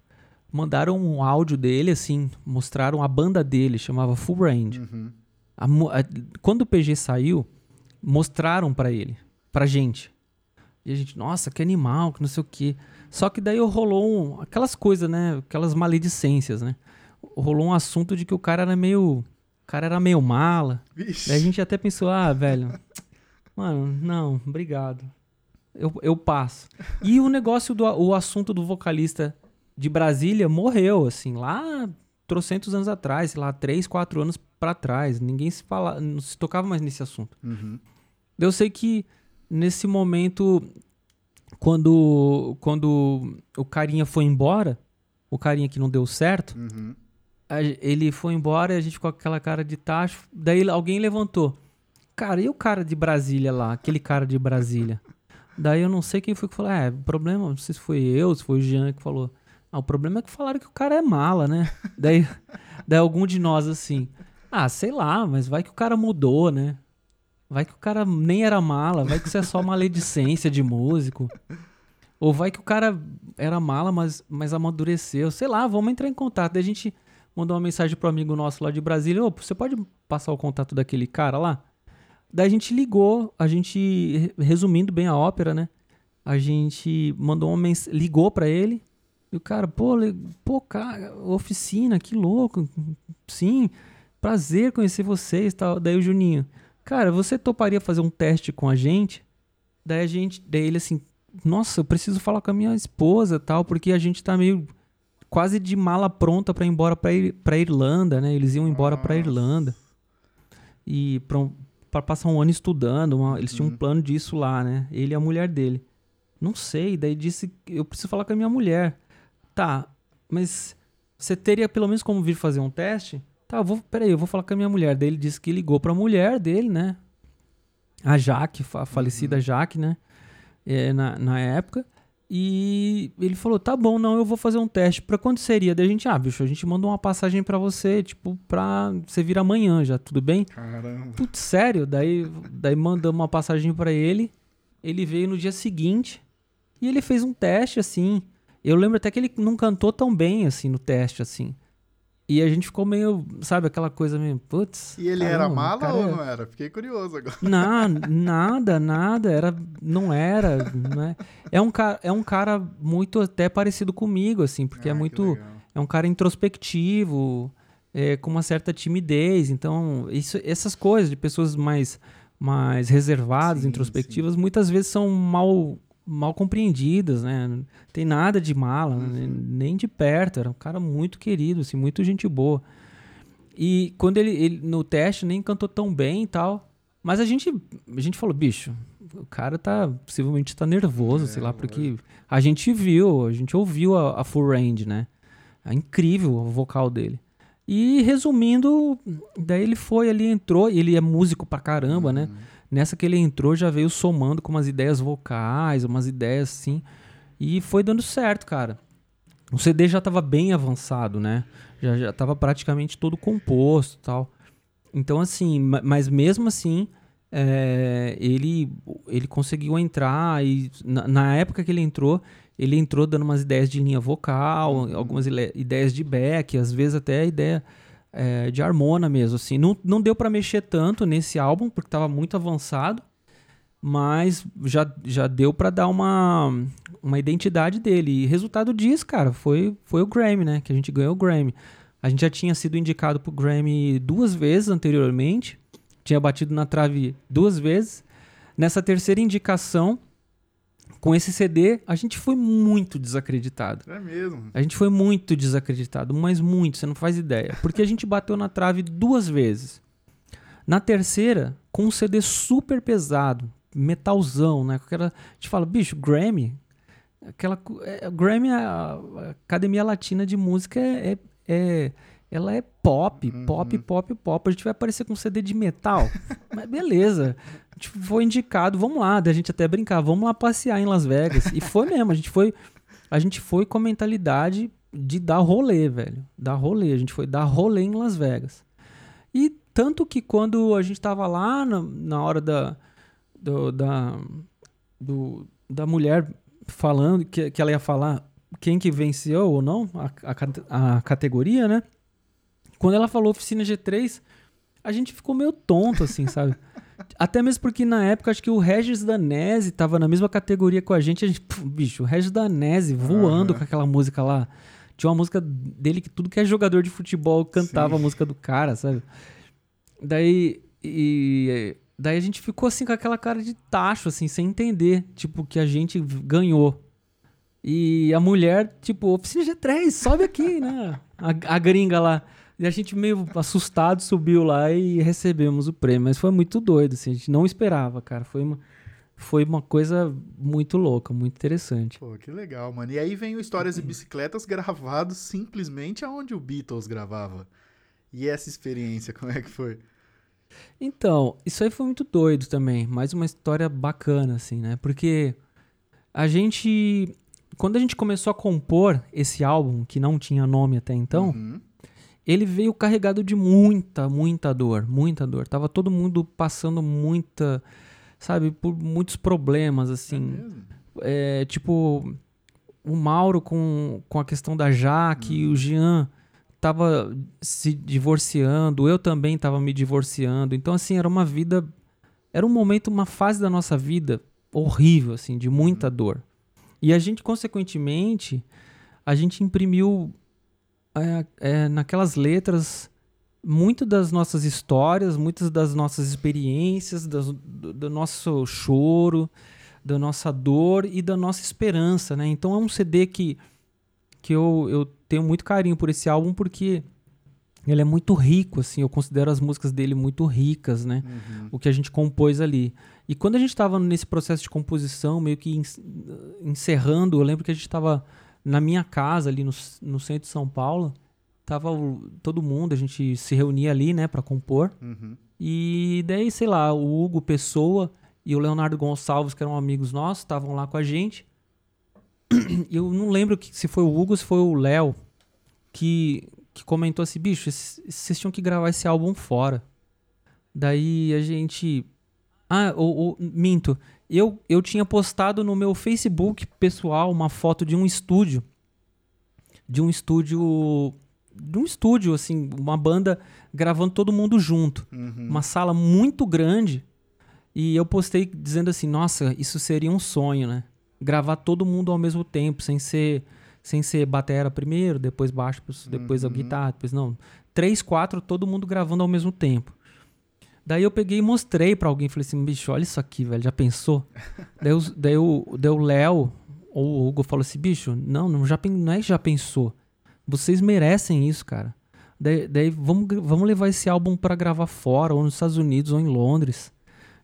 mandaram um áudio dele assim, mostraram a banda dele, chamava Full Range. Uhum. A a- quando o PG saiu, mostraram pra ele, pra gente. E a gente, nossa, que animal, que não sei o quê. Só que daí rolou um- aquelas coisas, né, aquelas maledicências, né? Rolou um assunto de que o cara era meio, o cara era meio mala. Vixe. Daí a gente até pensou, ah, velho, mano, não, obrigado. Eu, eu passo. E o negócio do o assunto do vocalista de Brasília morreu, assim, lá trocentos anos atrás, sei lá, três, quatro anos pra trás. Ninguém se fala, não se tocava mais nesse assunto. Uhum. Eu sei que nesse momento, quando, quando o carinha foi embora, o carinha que não deu certo, Uhum. Ele foi embora e a gente ficou com aquela cara de tacho. Daí alguém levantou. Cara, e o cara de Brasília lá? Aquele cara de Brasília. Daí eu não sei quem foi que falou. É, o problema, não sei se foi eu, se foi o Jean que falou. Ah, o problema é que falaram que o cara é mala, né? daí, daí algum de nós assim. Ah, sei lá, mas vai que o cara mudou, né? Vai que o cara nem era mala, vai que isso é só maledicência de músico. Ou vai que o cara era mala, mas, mas amadureceu. Sei lá, vamos entrar em contato. Daí a gente mandou uma mensagem pro amigo nosso lá de Brasília. Ô, você pode passar o contato daquele cara lá? Daí a gente ligou, a gente, re- resumindo bem a ópera, né? A gente mandou uma mens... ligou pra ele. E o cara, pô, pô, cara, oficina, que louco. Sim, prazer conhecer vocês tal. Daí o Juninho, cara, você toparia fazer um teste com a gente? Daí a gente, daí ele assim, nossa, eu preciso falar com a minha esposa tal, porque a gente tá meio quase de mala pronta pra ir embora Ir, pra Irlanda, né? Eles iam embora Nossa. Irlanda. E pra, um- pra passar um ano estudando, uma- eles tinham um Uhum. plano disso lá, né? Ele e a mulher dele. Não sei, daí disse que eu preciso falar com a minha mulher. Tá, mas você teria pelo menos como vir fazer um teste? Tá, eu vou, peraí, eu vou falar com a minha mulher. Daí ele disse que ligou pra mulher dele, né? A Jaque, a falecida Jaque, né? É, na, na época. E ele falou: tá bom, não, eu vou fazer um teste. Pra quando seria? Daí a gente, ah, bicho, a gente manda uma passagem pra você, tipo, pra você vir amanhã já, tudo bem? Caramba. Putz, sério? Daí, daí mandamos uma passagem pra ele. Ele veio no dia seguinte e ele fez um teste, assim. Eu lembro até que ele não cantou tão bem, assim, no teste, assim. E a gente ficou meio, sabe, aquela coisa meio, putz. E ele era caramba, o mala cara ou é- não era? Fiquei curioso agora. Na, nada, nada, era, não era, né? É um cara, é um cara muito até parecido comigo, assim, porque Ah, é muito, é um cara introspectivo, é, com uma certa timidez. Então, isso, essas coisas de pessoas mais, mais reservadas, Sim, introspectivas, muitas vezes são mal, mal compreendidas, né? Não tem nada de mala, Uhum. né? nem de perto. Era um cara muito querido, assim, muito gente boa. E quando ele, ele no teste nem cantou tão bem e tal. Mas a gente, a gente falou, bicho, o cara tá, possivelmente tá nervoso, É, sei lá, porque a gente viu, a gente ouviu a, a full range, né? É incrível o vocal dele. E resumindo, daí ele foi ali, entrou, ele é músico pra caramba, né? Nessa que ele entrou, já veio somando com umas ideias vocais, umas ideias assim. E foi dando certo, cara. O CD já estava bem avançado, né? Já, já tava praticamente todo composto tal. Então, assim, mas mesmo assim, é, ele, ele conseguiu entrar e na, na, época que ele entrou, ele entrou dando umas ideias de linha vocal, algumas ideias de back, às vezes até a ideia é, de harmona mesmo, assim. Não, não deu para mexer tanto nesse álbum, porque estava muito avançado, mas já, já deu para dar uma, uma identidade dele. E resultado disso, cara, foi, foi o Grammy, né? Que a gente ganhou o Grammy. A gente já tinha sido indicado pro Grammy duas vezes anteriormente, tinha batido na trave duas vezes. Nessa terceira indicação, com esse CD, a gente foi muito desacreditado. É mesmo. A gente foi muito desacreditado, mas muito, você não faz ideia. Porque a gente bateu na trave duas vezes. Na terceira, com um CD super pesado, metalzão, né? Aquela, a gente fala, bicho, Grammy, aquela é, Grammy, a, a, Academia Latina de Música é, é, é ela é pop, uhum. pop, pop, pop. A gente vai aparecer com um CD de metal. Mas beleza. Gente foi indicado, vamos lá, da gente até brincar, vamos lá passear em Las Vegas. E foi mesmo, a gente foi, a gente foi com a mentalidade de dar rolê, velho. Dar rolê, a gente foi dar rolê em Las Vegas. E tanto que quando a gente tava lá na, na hora da, do, da, do, da mulher falando que, que ela ia falar quem que venceu ou não a, a, a categoria, né? Quando ela falou oficina G3, a gente ficou meio tonto, assim, sabe? Até mesmo porque na época acho que o Regis Danese tava na mesma categoria com a gente. A gente puf, bicho, o Regis Danese voando uhum. com aquela música lá. Tinha uma música dele que tudo que é jogador de futebol cantava Sim. a música do cara, sabe? Daí. E, daí a gente ficou assim com aquela cara de tacho, assim, sem entender, tipo, que a gente ganhou. E a mulher, tipo, oficina G3, sobe aqui, né? A, a gringa lá. E a gente meio assustado subiu lá e recebemos o prêmio. Mas foi muito doido, assim. A gente não esperava, cara. Foi uma, foi uma coisa muito louca, muito interessante. Pô, que legal, mano. E aí vem o Histórias e Bicicletas gravados simplesmente aonde o Beatles gravava. E essa experiência, como é que foi? Então, isso aí foi muito doido também. Mais uma história bacana, assim, né? Porque a gente. Quando a gente começou a compor esse álbum, que não tinha nome até então, uhum ele veio carregado de muita, muita dor, muita dor. Tava todo mundo passando muita, sabe, por muitos problemas, assim. É, é tipo, o Mauro com, com a questão da Jaque, uhum. o Jean tava se divorciando, eu também tava me divorciando. Então, assim, era uma vida, era um momento, uma fase da nossa vida horrível, assim, de muita uhum. dor. E a gente, consequentemente, a gente imprimiu é, é, naquelas letras muito das nossas histórias, muitas das nossas experiências, do, do, nosso choro, da nossa dor e da nossa esperança, né? Então é um CD que, que eu, eu tenho muito carinho por esse álbum porque ele é muito rico, assim, eu considero as músicas dele muito ricas, né? Uhum. O que a gente compôs ali. E quando a gente estava nesse processo de composição, meio que encerrando, eu lembro que a gente estava na minha casa, ali no, no centro de São Paulo, tava o, todo mundo, a gente se reunia ali, né, para compor. Uhum. E daí, sei lá, o Hugo Pessoa e o Leonardo Gonçalves, que eram amigos nossos, estavam lá com a gente. Eu não lembro que, se foi o Hugo ou se foi o Léo que, que comentou assim: bicho, vocês tinham que gravar esse álbum fora. Daí a gente. Ah, o, minto. Eu, eu tinha postado no meu Facebook pessoal uma foto de um estúdio. De um estúdio. De um estúdio, assim, uma banda gravando todo mundo junto. Uhum. Uma sala muito grande. E eu postei dizendo assim: nossa, isso seria um sonho, né? Gravar todo mundo ao mesmo tempo, sem ser sem ser batera primeiro, depois baixo, depois uhum. a guitarra, depois não. Três, quatro, todo mundo gravando ao mesmo tempo. Daí eu peguei e mostrei para alguém, falei assim, bicho, olha isso aqui, velho, já pensou? daí, o, daí, o, daí o Léo ou o Hugo falou assim, bicho, não, não, já, não é que já pensou. Vocês merecem isso, cara. Daí, daí vamos, vamos levar esse álbum para gravar fora, ou nos Estados Unidos, ou em Londres.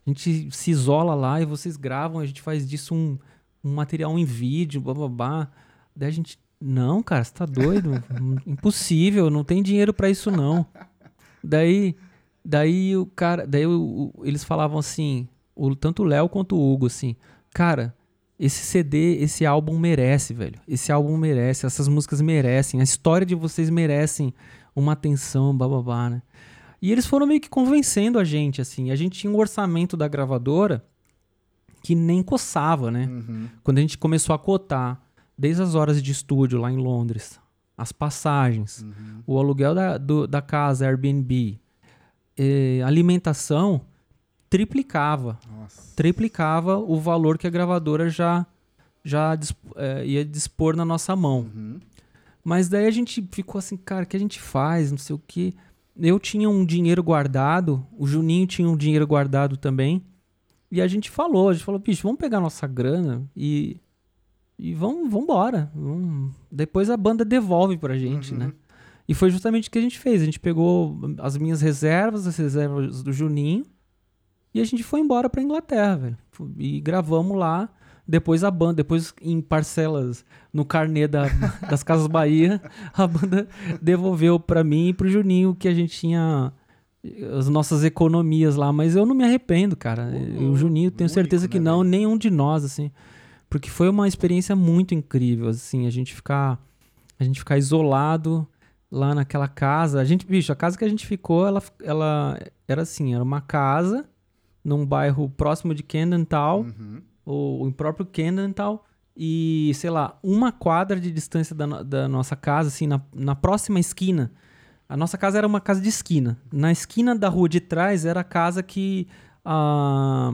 A gente se isola lá e vocês gravam, a gente faz disso um, um material em vídeo, babá. Daí a gente, não, cara, você tá doido? Impossível, não tem dinheiro para isso não. Daí Daí o cara, daí o, o, eles falavam assim: o, tanto o Léo quanto o Hugo, assim, cara, esse CD, esse álbum merece, velho. Esse álbum merece, essas músicas merecem, a história de vocês merecem uma atenção, bababá, né? E eles foram meio que convencendo a gente, assim. A gente tinha um orçamento da gravadora que nem coçava, né? Uhum. Quando a gente começou a cotar, desde as horas de estúdio lá em Londres, as passagens, Uhum. o aluguel da, do- da casa, Airbnb, eh, alimentação, triplicava. Nossa. Triplicava o valor que a gravadora já, já eh, ia dispor na nossa mão. Uhum. Mas daí a gente ficou assim, cara, o que a gente faz? Não sei o que. Eu tinha um dinheiro guardado, o Juninho tinha um dinheiro guardado também. E a gente falou, a gente falou, bicho, vamos pegar nossa grana e. E vamos, vamos embora. Vamos- Depois a banda devolve pra gente, Uhum. né? E foi justamente o que a gente fez. A gente pegou as minhas reservas, as reservas do Juninho, e a gente foi embora pra Inglaterra, velho. E gravamos lá. Depois a banda, depois em parcelas no carnê da, das Casas Bahia, a banda devolveu pra mim e pro Juninho o que a gente tinha as nossas economias lá, mas eu não me arrependo, cara. O Juninho, tenho único, certeza que né, não, velho? nenhum de nós, assim. Porque foi uma experiência muito incrível, assim, a gente ficar a gente ficar isolado lá naquela casa. A gente, bicho, a casa que a gente ficou, ela, ela era assim, era uma casa num bairro próximo de Town, Uhum. ou o próprio Town, e, sei lá, uma quadra de distância da, da nossa casa, assim, na, na próxima esquina. A nossa casa era uma casa de esquina. Na esquina da rua de trás era a casa que a...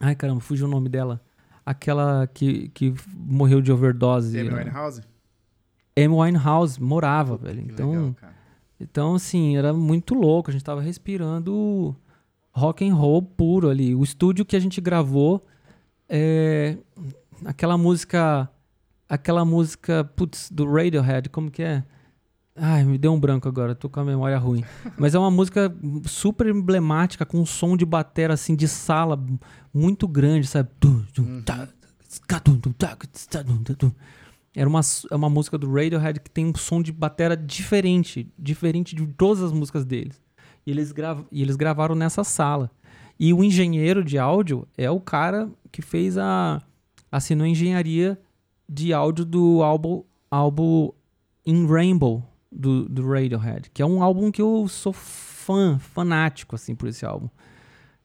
Ai, caramba, fugiu o nome dela. Aquela que, que morreu de overdose. Amy? Winehouse? Amy Winehouse morava, velho. Então, legal, então, assim, era muito louco. A gente tava respirando rock and roll puro ali. O estúdio que a gente gravou é aquela música, aquela música, putz, do Radiohead, como que é? Ai, me deu um branco agora, tô com a memória ruim. Mas é uma música super emblemática, com um som de batera, assim, de sala muito grande, sabe? Tum, Era uma, é uma música do Radiohead que tem um som de batera diferente, diferente de todas as músicas deles. E eles, grava, e eles gravaram nessa sala. E o engenheiro de áudio é o cara que fez a. assinou a engenharia de áudio do álbum, álbum In Rainbow do, do Radiohead, que é um álbum que eu sou fã, fanático, assim, por esse álbum.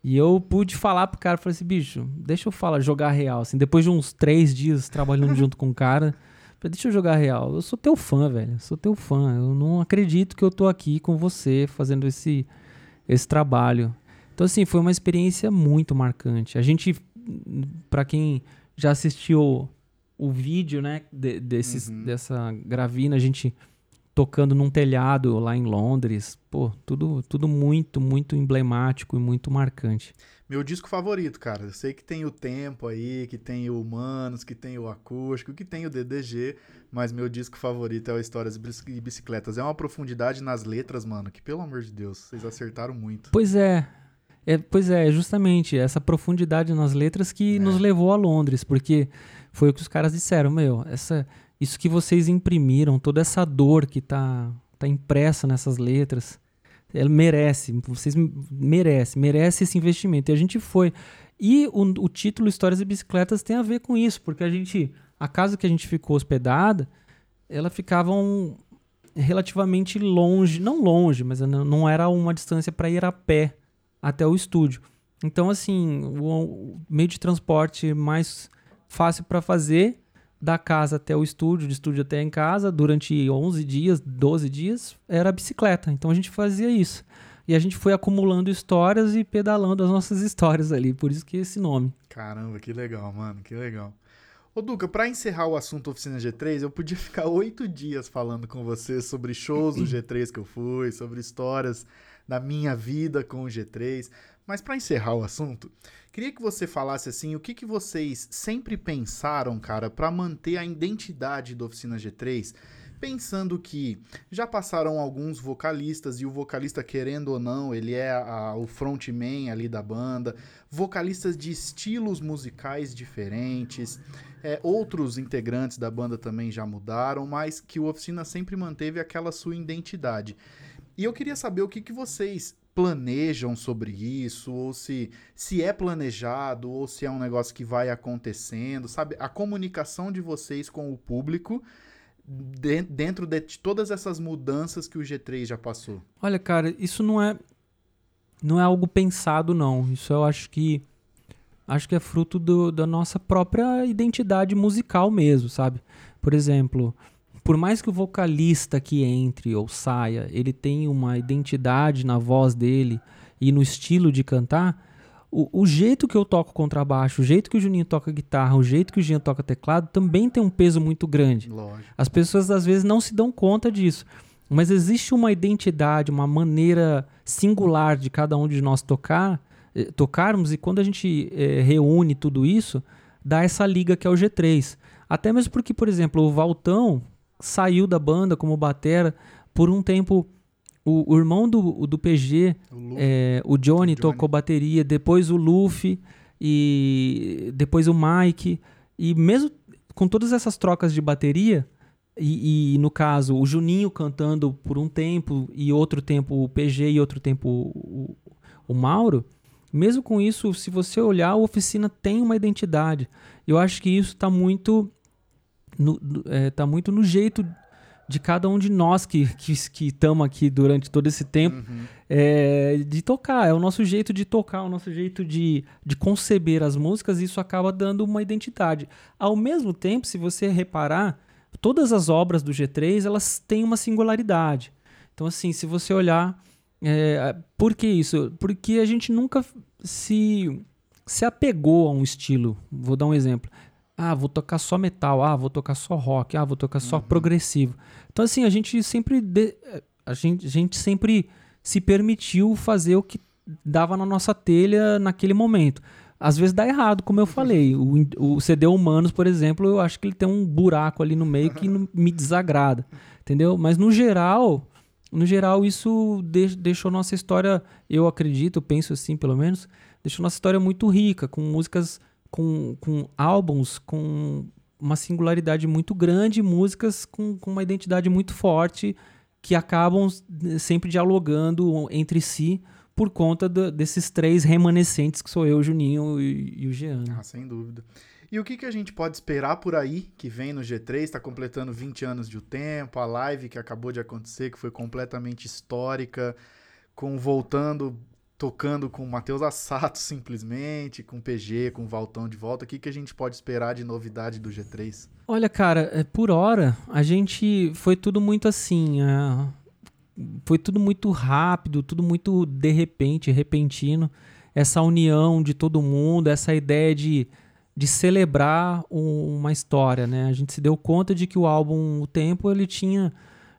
E eu pude falar pro cara, falei assim, bicho, deixa eu falar, jogar real, assim, depois de uns três dias trabalhando junto com o cara, falei, deixa eu jogar real, eu sou teu fã, velho, eu sou teu fã, eu não acredito que eu tô aqui com você fazendo esse, esse trabalho. Então, assim, foi uma experiência muito marcante. A gente, pra quem já assistiu o vídeo, né, de- desses, Uhum. dessa gravina, a gente tocando num telhado lá em Londres. Pô, tudo, tudo muito, muito emblemático e muito marcante. Meu disco favorito, cara. Eu sei que tem o Tempo aí, que tem o Humanos, que tem o Acústico, que tem o DDG, mas meu disco favorito é o Histórias e Bicicletas. É uma profundidade nas letras, mano, que pelo amor de Deus, vocês acertaram muito. Pois é. É, pois é, justamente essa profundidade nas letras que É. nos levou a Londres, porque foi o que os caras disseram, meu, essa, isso que vocês imprimiram, toda essa dor que tá, tá impressa nessas letras, ela merece, vocês merecem, merece esse investimento. E a gente foi. E o, o título Histórias e Bicicletas tem a ver com isso, porque a gente, a casa que a gente ficou hospedada, ela ficava um, relativamente longe, não longe, mas não era uma distância para ir a pé até o estúdio. Então, assim, o meio de transporte mais fácil para fazer da casa até o estúdio, de estúdio até em casa, durante 11 dias, 12 dias, era bicicleta. Então a gente fazia isso. E a gente foi acumulando histórias e pedalando as nossas histórias ali, por isso que esse nome. Caramba, que legal, mano, que legal. Ô, Duca, pra encerrar o assunto Oficina G3, eu podia ficar oito dias falando com você sobre shows do G3 que eu fui, sobre histórias da minha vida com o G3. Mas pra encerrar o assunto, queria que você falasse assim, o que, que vocês sempre pensaram, cara, pra manter a identidade da Oficina G3, pensando que já passaram alguns vocalistas e o vocalista querendo ou não, ele é a- o frontman ali da banda, vocalistas de estilos musicais diferentes, é, outros integrantes da banda também já mudaram, mas que o Oficina sempre manteve aquela sua identidade. E eu queria saber o que, que vocês planejam sobre isso, ou se, se é planejado, ou se é um negócio que vai acontecendo, sabe? A comunicação de vocês com o público de, dentro de todas essas mudanças que o G3 já passou. Olha, cara, isso não é não é algo pensado não. Isso eu acho que acho que é fruto do, da nossa própria identidade musical mesmo, sabe? Por exemplo, por mais que o vocalista que entre ou saia, ele tenha uma identidade na voz dele e no estilo de cantar, o, o, jeito que eu toco contrabaixo, o jeito que o Juninho toca guitarra, o jeito que o Jean toca teclado também tem um peso muito grande. Lógico. As pessoas às vezes não se dão conta disso. Mas existe uma identidade, uma maneira singular de cada um de nós tocar, eh, tocarmos, e quando a gente eh, reúne tudo isso, dá essa liga que é o G3. Até mesmo porque, por exemplo, o Valtão saiu da banda como batera por um tempo o, o irmão do, do PG, o, é, o Johnny, Johnny, tocou bateria, depois o Luffy e depois o Mike. E mesmo com todas essas trocas de bateria, e, e, no caso o Juninho cantando por um tempo e outro tempo o PG e outro tempo o, o, o Mauro, mesmo com isso, se você olhar, a oficina tem uma identidade. Eu acho que isso está muito no, é, tá muito no jeito de cada um de nós que estamos que, que aqui durante todo esse tempo uhum. é, de tocar. É o nosso jeito de tocar, o nosso jeito de, de conceber as músicas, e isso acaba dando uma identidade. Ao mesmo tempo, se você reparar, todas as obras do G3 elas têm uma singularidade. Então, assim, se você olhar. É, por que isso? Porque a gente nunca se, se apegou a um estilo. Vou dar um exemplo. Ah, vou tocar só metal. Ah, vou tocar só rock. Ah, vou tocar só uhum. progressivo. Então, assim, a gente sempre. De, a, gente, a gente sempre se permitiu fazer o que dava na nossa telha naquele momento. Às vezes dá errado, como eu falei. O, o CD Humanos, por exemplo, eu acho que ele tem um buraco ali no meio que não, me desagrada. Entendeu? Mas no geral, no geral, isso de, deixou nossa história, eu acredito, penso assim pelo menos, deixou nossa história muito rica, com músicas com, com álbuns com uma singularidade muito grande, músicas com, com uma identidade muito forte que acabam sempre dialogando entre si por conta do, desses três remanescentes que sou eu, Juninho e, e, o Jean. Ah, sem dúvida. E o que, que a gente pode esperar por aí que vem no G3? Está completando 20 anos de o tempo, a live que acabou de acontecer, que foi completamente histórica, com voltando tocando com o Matheus Assato simplesmente, com o PG, com o Valtão de volta. O que, que a gente pode esperar de novidade do G3? Olha, cara, é, por hora a gente foi tudo muito assim. É, foi tudo muito rápido, tudo muito de repente, repentino. Essa união de todo mundo, essa ideia de, de celebrar um, uma história, né? A gente se deu conta de que o álbum O Tempo ele tinha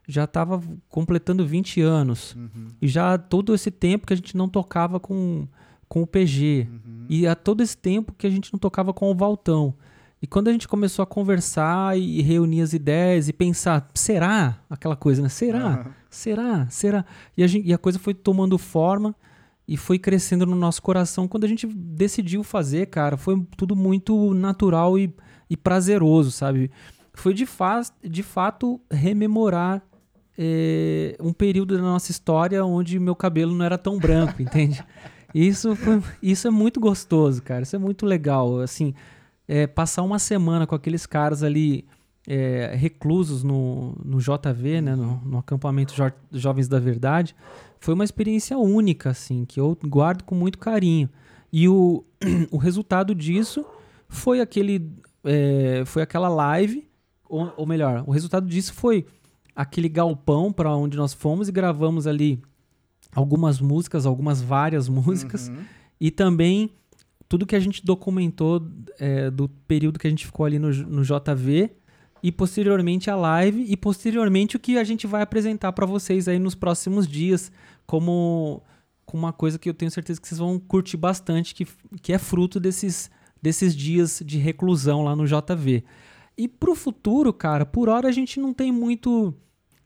já estava completando 20 anos. Uhum. E já todo esse tempo que a gente não tocava com, com o PG. Uhum. E há todo esse tempo que a gente não tocava com o Valtão. E quando a gente começou a conversar e reunir as ideias e pensar, será? Aquela coisa, né? Será? Uhum. Será? Será? E a, gente, e a coisa foi tomando forma e foi crescendo no nosso coração. Quando a gente decidiu fazer, cara, foi tudo muito natural e, e prazeroso, sabe? Foi de, fa de fato rememorar é, um período da nossa história onde meu cabelo não era tão branco, entende? Isso, foi, isso é muito gostoso, cara. Isso é muito legal. Assim, é, passar uma semana com aqueles caras ali é, reclusos no, no JV, né, no, no acampamento jo Jovens da Verdade, foi uma experiência única, assim, que eu guardo com muito carinho. E o, o resultado disso foi aquele, é, foi aquela live, ou, ou melhor, o resultado disso foi aquele galpão para onde nós fomos e gravamos ali algumas músicas, algumas várias músicas, uhum. e também tudo que a gente documentou é, do período que a gente ficou ali no, no JV e posteriormente a live e posteriormente o que a gente vai apresentar para vocês aí nos próximos dias como, como uma coisa que eu tenho certeza que vocês vão curtir bastante que, que é fruto desses, desses dias de reclusão lá no JV. E pro futuro, cara, por hora a gente não tem muito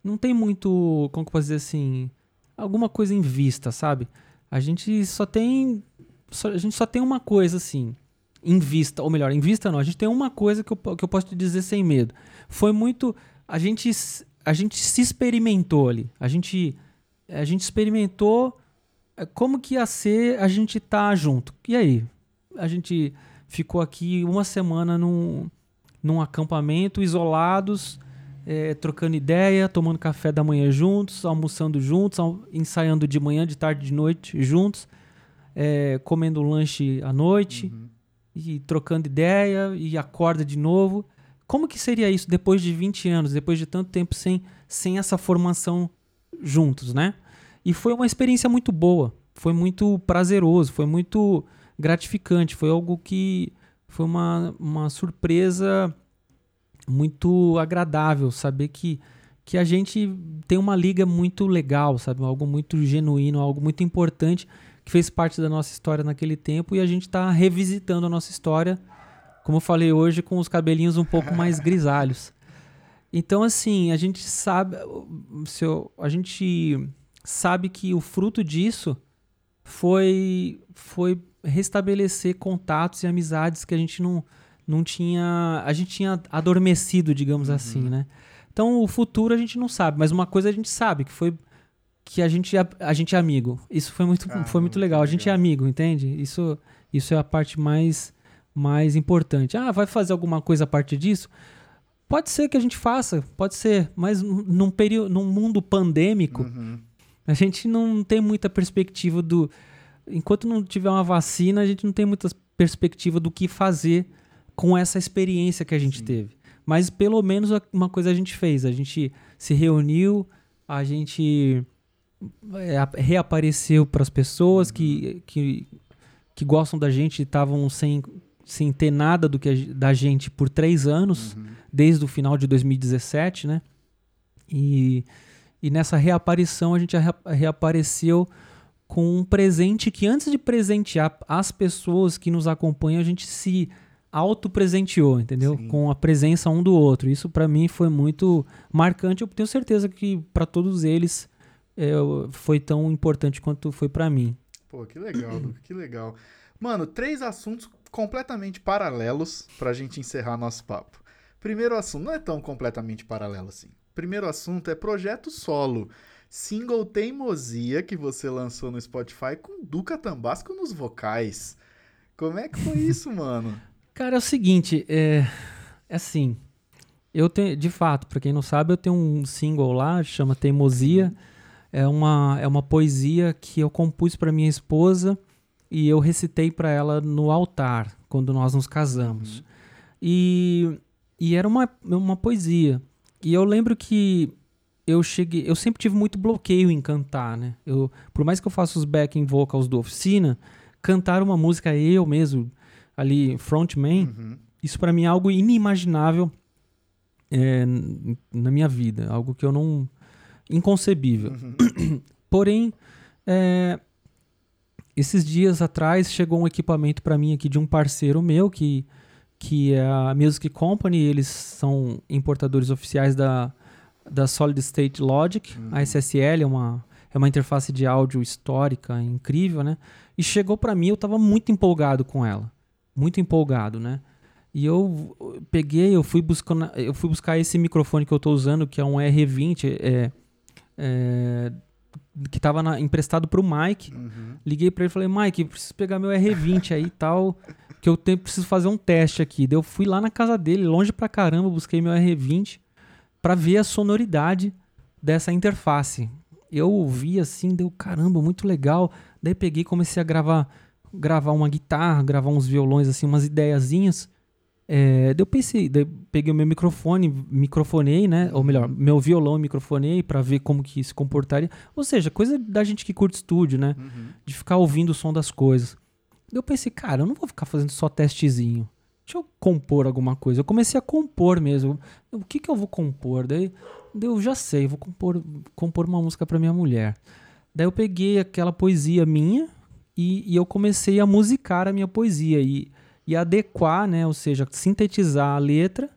não tem muito, como que eu posso dizer assim, alguma coisa em vista, sabe? A gente só tem, só, a gente só tem uma coisa assim, em vista, ou melhor, em vista não, a gente tem uma coisa que eu, que eu posso te dizer sem medo. Foi muito, a gente, a gente se experimentou ali, a gente, a gente experimentou é, como que ia ser a gente tá junto? E aí? A gente ficou aqui uma semana num, num acampamento, isolados, é, trocando ideia, tomando café da manhã juntos, almoçando juntos, ensaiando de manhã, de tarde, de noite juntos, é, comendo lanche à noite uhum. e trocando ideia e acorda de novo. Como que seria isso depois de 20 anos, depois de tanto tempo sem, sem essa formação juntos, né? E foi uma experiência muito boa, foi muito prazeroso, foi muito gratificante, foi algo que foi uma, uma surpresa muito agradável saber que, que a gente tem uma liga muito legal, sabe? Algo muito genuíno, algo muito importante que fez parte da nossa história naquele tempo e a gente está revisitando a nossa história, como eu falei hoje, com os cabelinhos um pouco mais grisalhos. Então, assim, a gente sabe, se eu, a gente sabe que o fruto disso foi, foi restabelecer contatos e amizades que a gente não, não tinha. A gente tinha adormecido, digamos uhum. assim, né? Então o futuro a gente não sabe, mas uma coisa a gente sabe, que foi que a gente, a, a gente é amigo. Isso foi muito, ah, foi muito legal. A gente é amigo, entende? Isso, isso é a parte mais, mais importante. Ah, vai fazer alguma coisa a partir disso? Pode ser que a gente faça, pode ser, mas num, período, num mundo pandêmico, uhum. a gente não tem muita perspectiva do. Enquanto não tiver uma vacina, a gente não tem muita perspectiva do que fazer com essa experiência que a gente Sim. teve. Mas pelo menos uma coisa a gente fez. A gente se reuniu, a gente é, reapareceu para as pessoas que, que, que gostam da gente e estavam sem, sem ter nada do que a, da gente por três anos, uhum. desde o final de 2017, né? E, e nessa reaparição a gente reapareceu com um presente que antes de presentear as pessoas que nos acompanham, a gente se auto-presenteou, entendeu? Sim. Com a presença um do outro. Isso para mim foi muito marcante. Eu tenho certeza que para todos eles é, foi tão importante quanto foi para mim. Pô, que legal, que legal. Mano, três assuntos completamente paralelos pra gente encerrar nosso papo. Primeiro assunto, não é tão completamente paralelo assim. Primeiro assunto é projeto solo. Single Teimosia que você lançou no Spotify com Duca Tambasco nos vocais. Como é que foi isso, mano? Cara, é o seguinte, é, é assim. Eu tenho, de fato, para quem não sabe, eu tenho um single lá, chama Teimosia. É uma, é uma poesia que eu compus para minha esposa e eu recitei para ela no altar quando nós nos casamos. Uhum. E, e era uma, uma poesia. E eu lembro que eu cheguei, eu sempre tive muito bloqueio em cantar, né? Eu, por mais que eu faça os backing vocals do oficina, cantar uma música eu mesmo ali frontman, uhum. isso para mim é algo inimaginável é, na minha vida, algo que eu não inconcebível. Uhum. Porém, é, esses dias atrás chegou um equipamento para mim aqui de um parceiro meu que que é a Music Company, eles são importadores oficiais da, da Solid State Logic, uhum. a SSL é uma é uma interface de áudio histórica incrível, né? E chegou para mim, eu estava muito empolgado com ela muito empolgado, né? E eu peguei, eu fui buscando, eu fui buscar esse microfone que eu estou usando, que é um R20, é, é, que estava emprestado para o Mike. Uhum. Liguei para ele e falei, Mike, preciso pegar meu R20 aí e tal, que eu tenho, preciso fazer um teste aqui. Daí eu fui lá na casa dele, longe pra caramba, busquei meu R20 para ver a sonoridade dessa interface. Eu ouvi assim, deu caramba, muito legal. Daí peguei, comecei a gravar gravar uma guitarra, gravar uns violões, assim, umas ideiazinhas. É, eu pensei, daí peguei o meu microfone, microfonei, né? Ou melhor, meu violão microfonei para ver como que se comportaria. Ou seja, coisa da gente que curte estúdio, né? Uhum. De ficar ouvindo o som das coisas. Daí eu pensei, cara, eu não vou ficar fazendo só testezinho. Deixa eu compor alguma coisa. Eu comecei a compor mesmo. O que que eu vou compor? Daí, daí eu já sei, vou compor, compor uma música para minha mulher. Daí eu peguei aquela poesia minha, e, e eu comecei a musicar a minha poesia e, e adequar, né, ou seja, sintetizar a letra,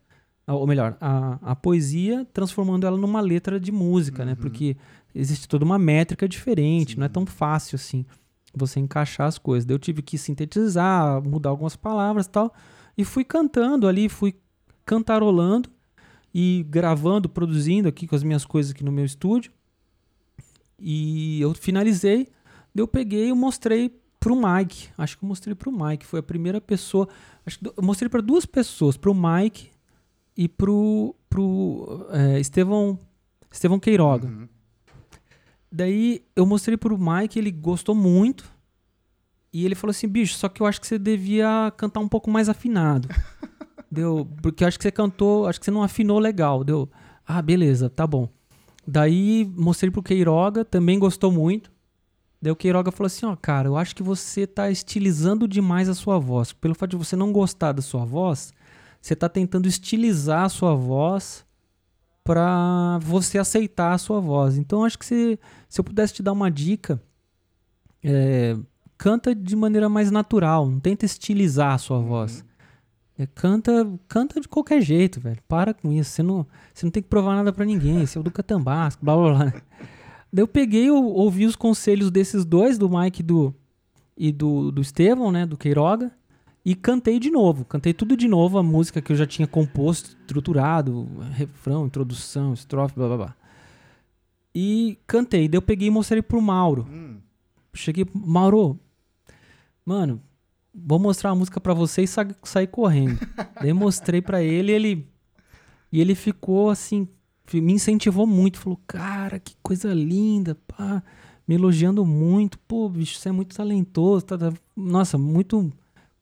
ou melhor, a, a poesia, transformando ela numa letra de música, né, uhum. né? Porque existe toda uma métrica diferente, Sim. não é tão fácil assim você encaixar as coisas. Eu tive que sintetizar, mudar algumas palavras e tal, e fui cantando ali, fui cantarolando e gravando, produzindo aqui com as minhas coisas aqui no meu estúdio. E eu finalizei Eu peguei e mostrei pro Mike. Acho que eu mostrei pro Mike. Foi a primeira pessoa. Acho que eu mostrei para duas pessoas, pro Mike e pro, pro é, Estevão, Estevão Queiroga. Uhum. Daí eu mostrei pro Mike, ele gostou muito. E ele falou assim, bicho, só que eu acho que você devia cantar um pouco mais afinado. deu, porque eu acho que você cantou, acho que você não afinou legal. Deu, ah, beleza, tá bom. Daí mostrei pro Queiroga, também gostou muito. Daí o Queiroga falou assim, ó, cara, eu acho que você tá estilizando demais a sua voz. Pelo fato de você não gostar da sua voz, você tá tentando estilizar a sua voz para você aceitar a sua voz. Então acho que se, se eu pudesse te dar uma dica, é, canta de maneira mais natural, não tenta estilizar a sua voz. É, canta, canta de qualquer jeito, velho. Para com isso. Você não, você não tem que provar nada para ninguém. Você é o do Catambasco, blá blá blá. Daí eu peguei, eu ouvi os conselhos desses dois, do Mike do, e do, do Estevão, né? Do Queiroga. E cantei de novo. Cantei tudo de novo, a música que eu já tinha composto, estruturado, refrão, introdução, estrofe, blá blá blá. E cantei. Daí eu peguei e mostrei pro Mauro. Hum. Cheguei, Mauro, mano, vou mostrar a música pra você e sa sair correndo. Daí mostrei pra ele ele. E ele ficou assim, me incentivou muito. Falou, cara, que coisa linda, pá. Me elogiando muito. Pô, bicho, você é muito talentoso. Tá, tá. Nossa, muito,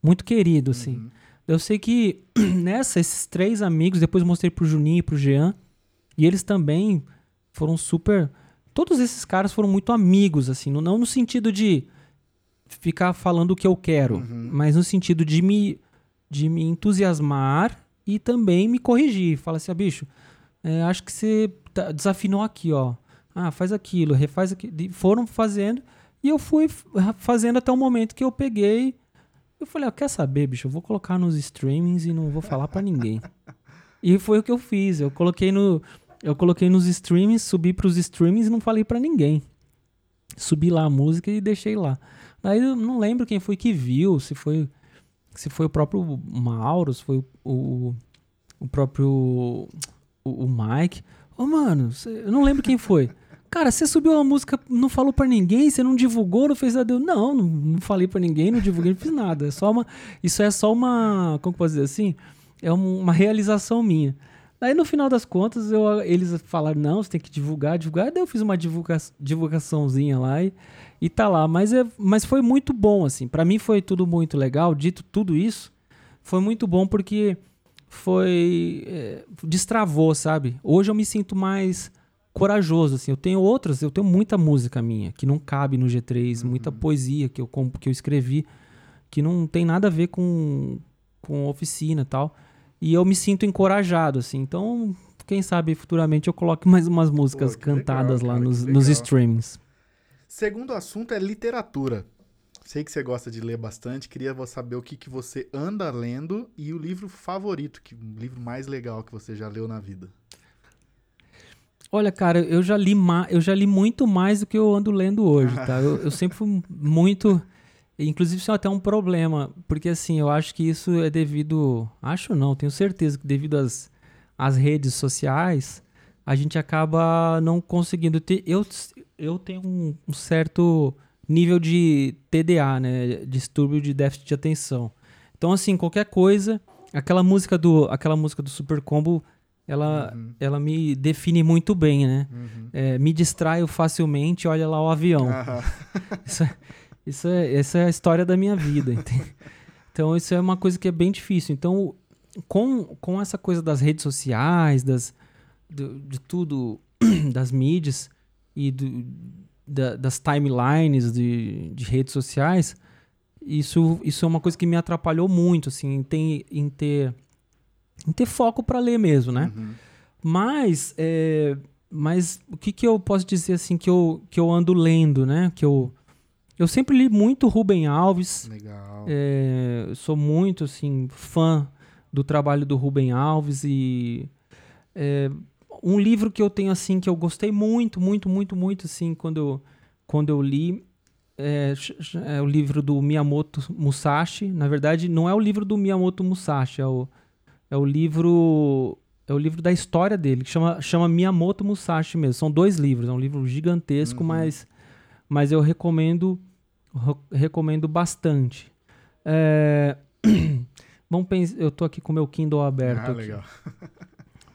muito querido, assim. Uhum. Eu sei que nessa, esses três amigos, depois mostrei pro Juninho e pro Jean. E eles também foram super. Todos esses caras foram muito amigos, assim. Não, não no sentido de ficar falando o que eu quero, Uhum. mas no sentido de me, de me entusiasmar e também me corrigir. Fala assim, ah, bicho, é, acho que você tá- desafinou aqui, ó. Ah, faz aquilo, refaz aquilo. E Foram fazendo e eu fui fazendo até o momento que eu peguei. Eu falei, ah, quer saber, bicho? Eu vou colocar nos streamings e não vou falar pra ninguém. E foi o que eu fiz. Eu coloquei no, eu coloquei nos streamings, subi pros streamings e não falei pra ninguém. Subi lá a música e deixei lá. Daí eu não lembro quem foi que viu, se foi se foi o próprio Mauro, se foi o, o, o próprio o, o Mike. Ô, mano, cê- eu não lembro quem foi. Cara, você subiu a música, não falou pra ninguém, você não divulgou, não fez nada. Não, não, não falei pra ninguém, não divulguei, não fiz nada. É só uma, isso é só uma, como que posso dizer assim? É um- uma realização minha. Daí no final das contas, eu, eles falaram, não, você tem que divulgar, divulgar. Daí eu fiz uma divulga, divulgaçãozinha lá e, e tá lá. Mas, é, mas foi muito bom, assim. Pra mim foi tudo muito legal. Dito tudo isso, foi muito bom porque foi. é, destravou, sabe? Hoje eu me sinto mais corajoso, assim. Eu tenho outras, eu tenho muita música minha que não cabe no G3, muita poesia que eu, que eu escrevi que não tem nada a ver com, com oficina e tal. E eu me sinto encorajado, assim. Então, quem sabe futuramente eu coloque mais umas músicas que cantadas legal, lá cara, nos, nos streamings. Segundo assunto é literatura. Sei que você gosta de ler bastante, queria saber o que, que você anda lendo e o livro favorito, que, o livro mais legal que você já leu na vida. Olha, cara, eu já li eu já li muito mais do que eu ando lendo hoje, tá? Eu, eu sempre fui muito. Inclusive, isso é até um problema, porque assim, eu acho que isso é devido. Acho não, tenho certeza que devido às, às redes sociais, a gente acaba não conseguindo ter. Eu, eu tenho um, um certo nível de TDA, né? Distúrbio de déficit de atenção. Então, assim, qualquer coisa. Aquela música do, aquela música do Super Combo, ela, Uhum. ela me define muito bem, né? Uhum. É, me distraio facilmente, olha lá o avião. Aham. Isso, é, isso, é, essa é a história da minha vida. entende? Então, isso é uma coisa que é bem difícil. Então, com, com essa coisa das redes sociais, das, do- de tudo, das mídias e do- da- das timelines de, de redes sociais, isso, isso é uma coisa que me atrapalhou muito, assim, em ter, em ter, em ter foco para ler mesmo, né? Uhum. Mas, é, mas o que, que eu posso dizer assim que eu, que eu ando lendo, né? Que eu, eu sempre li muito Rubem Alves. Legal. É, sou muito assim fã do trabalho do Rubem Alves e é, um livro que eu tenho assim que eu gostei muito, muito, muito, muito assim quando eu, quando eu li é, é o livro do Miyamoto Musashi. Na verdade, não é o livro do Miyamoto Musashi, é o, é o livro é o livro da história dele, que chama, chama Miyamoto Musashi mesmo. São dois livros, é um livro gigantesco, Uhum. mas, mas eu recomendo recomendo bastante. É... Vamos pensar, eu tô aqui com o meu Kindle aberto. Ah, legal.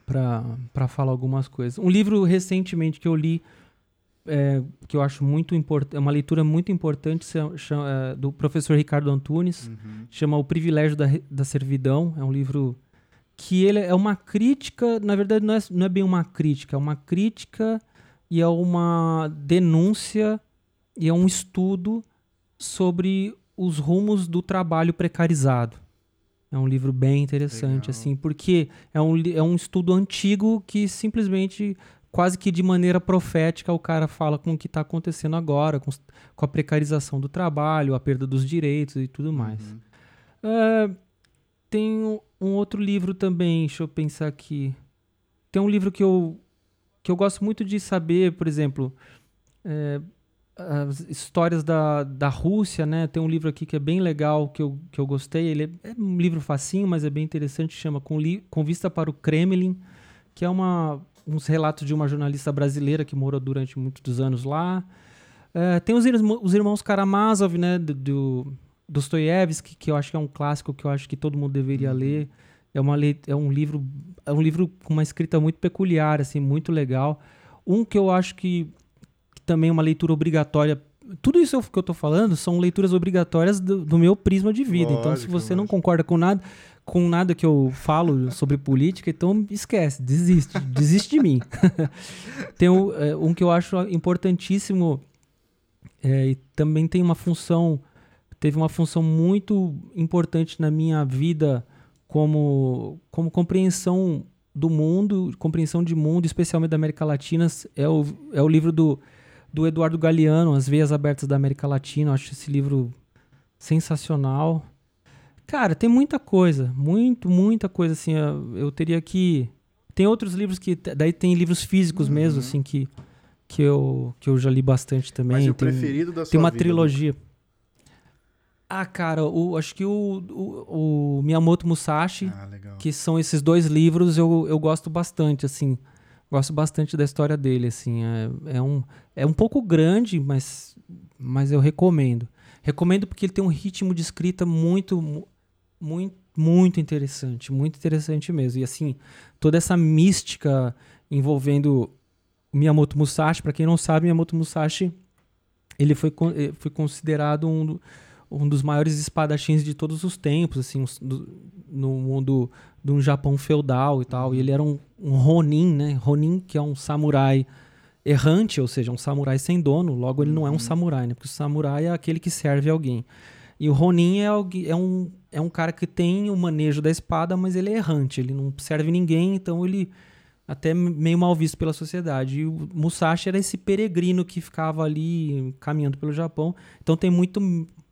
para falar algumas coisas. Um livro recentemente que eu li, é, que eu acho muito importante, é uma leitura muito importante, chama, é, do professor Ricardo Antunes, uhum. chama O Privilégio da, da Servidão. É um livro que ele é uma crítica, na verdade não é, não é bem uma crítica, é uma crítica e é uma denúncia e é um estudo sobre os rumos do trabalho precarizado. É um livro bem interessante, Legal. assim, porque é um, é um estudo antigo que simplesmente, quase que de maneira profética, o cara fala com o que está acontecendo agora, com, com, a precarização do trabalho, a perda dos direitos e tudo mais. Uhum. Uh, tem um, um outro livro também, deixa eu pensar aqui. Tem um livro que eu, que eu gosto muito de saber, por exemplo, é, as histórias da, da Rússia, né? Tem um livro aqui que é bem legal, que eu, que eu gostei. Ele é, é um livro facinho, mas é bem interessante, chama Com, Li, Com Vista para o Kremlin, que é uma, uns relatos de uma jornalista brasileira que morou durante muitos anos lá. É, tem os, irmãos, os irmãos Karamazov, né? Do, do Dostoiévski, que eu acho que é um clássico que eu acho que todo mundo deveria uhum. ler. É, uma, é um livro é um livro com uma escrita muito peculiar, assim, muito legal. Um que eu acho que também uma leitura obrigatória. Tudo isso que eu estou falando são leituras obrigatórias do, do meu prisma de vida. Lógico, então, se você não concorda com nada, com nada que eu falo sobre política, então esquece, desiste, desiste de mim. tem um, é, um, que eu acho importantíssimo é, e também tem uma função, teve uma função muito importante na minha vida como, como compreensão do mundo, compreensão de mundo, especialmente da América Latina, é o, é o livro do do Eduardo Galeano, As Veias Abertas da América Latina. Eu acho esse livro sensacional. Cara, tem muita coisa, muito, muita coisa, assim, eu, eu teria que... Tem outros livros que... Daí tem livros físicos uhum. mesmo, assim, que, que, eu, que eu já li bastante também. Mas o tem, preferido da sua Tem uma vida, trilogia. Ah, cara, o, acho que o, o, o Miyamoto Musashi, ah, que são esses dois livros, eu, eu gosto bastante, assim. Gosto bastante da história dele, assim. É, é, um, é um pouco grande, mas, mas eu recomendo. Recomendo porque ele tem um ritmo de escrita muito, muito, muito interessante. Muito interessante mesmo. E, assim, toda essa mística envolvendo Miyamoto Musashi. Para quem não sabe, Miyamoto Musashi ele foi, eh, foi considerado um, um dos maiores espadachins de todos os tempos, assim, do, no mundo do Japão feudal e tal. E ele era um, um Ronin, né? Ronin, que é um samurai errante, ou seja, um samurai sem dono, logo ele não é um uhum. samurai, né? Porque o samurai é aquele que serve alguém. E o Ronin é, é, um, é um cara que tem o manejo da espada, mas ele é errante, ele não serve ninguém, então ele até meio mal visto pela sociedade. E o Musashi era esse peregrino que ficava ali caminhando pelo Japão. Então tem muito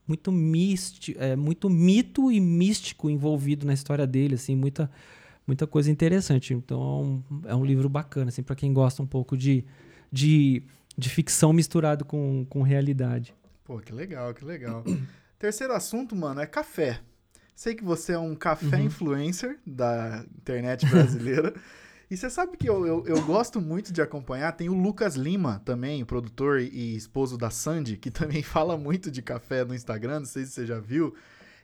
muito místico, é, muito mito e místico envolvido na história dele, assim, muita muita coisa interessante. Então é um, é um livro bacana, assim, para quem gosta um pouco de, de, de ficção misturado com, com realidade. Pô, que legal, que legal. Terceiro assunto, mano, é café. Sei que você é um café uhum. influencer da internet brasileira. E você sabe que eu, eu, eu, gosto muito de acompanhar. Tem o Lucas Lima também, produtor e esposo da Sandy, que também fala muito de café no Instagram. Não sei se você já viu.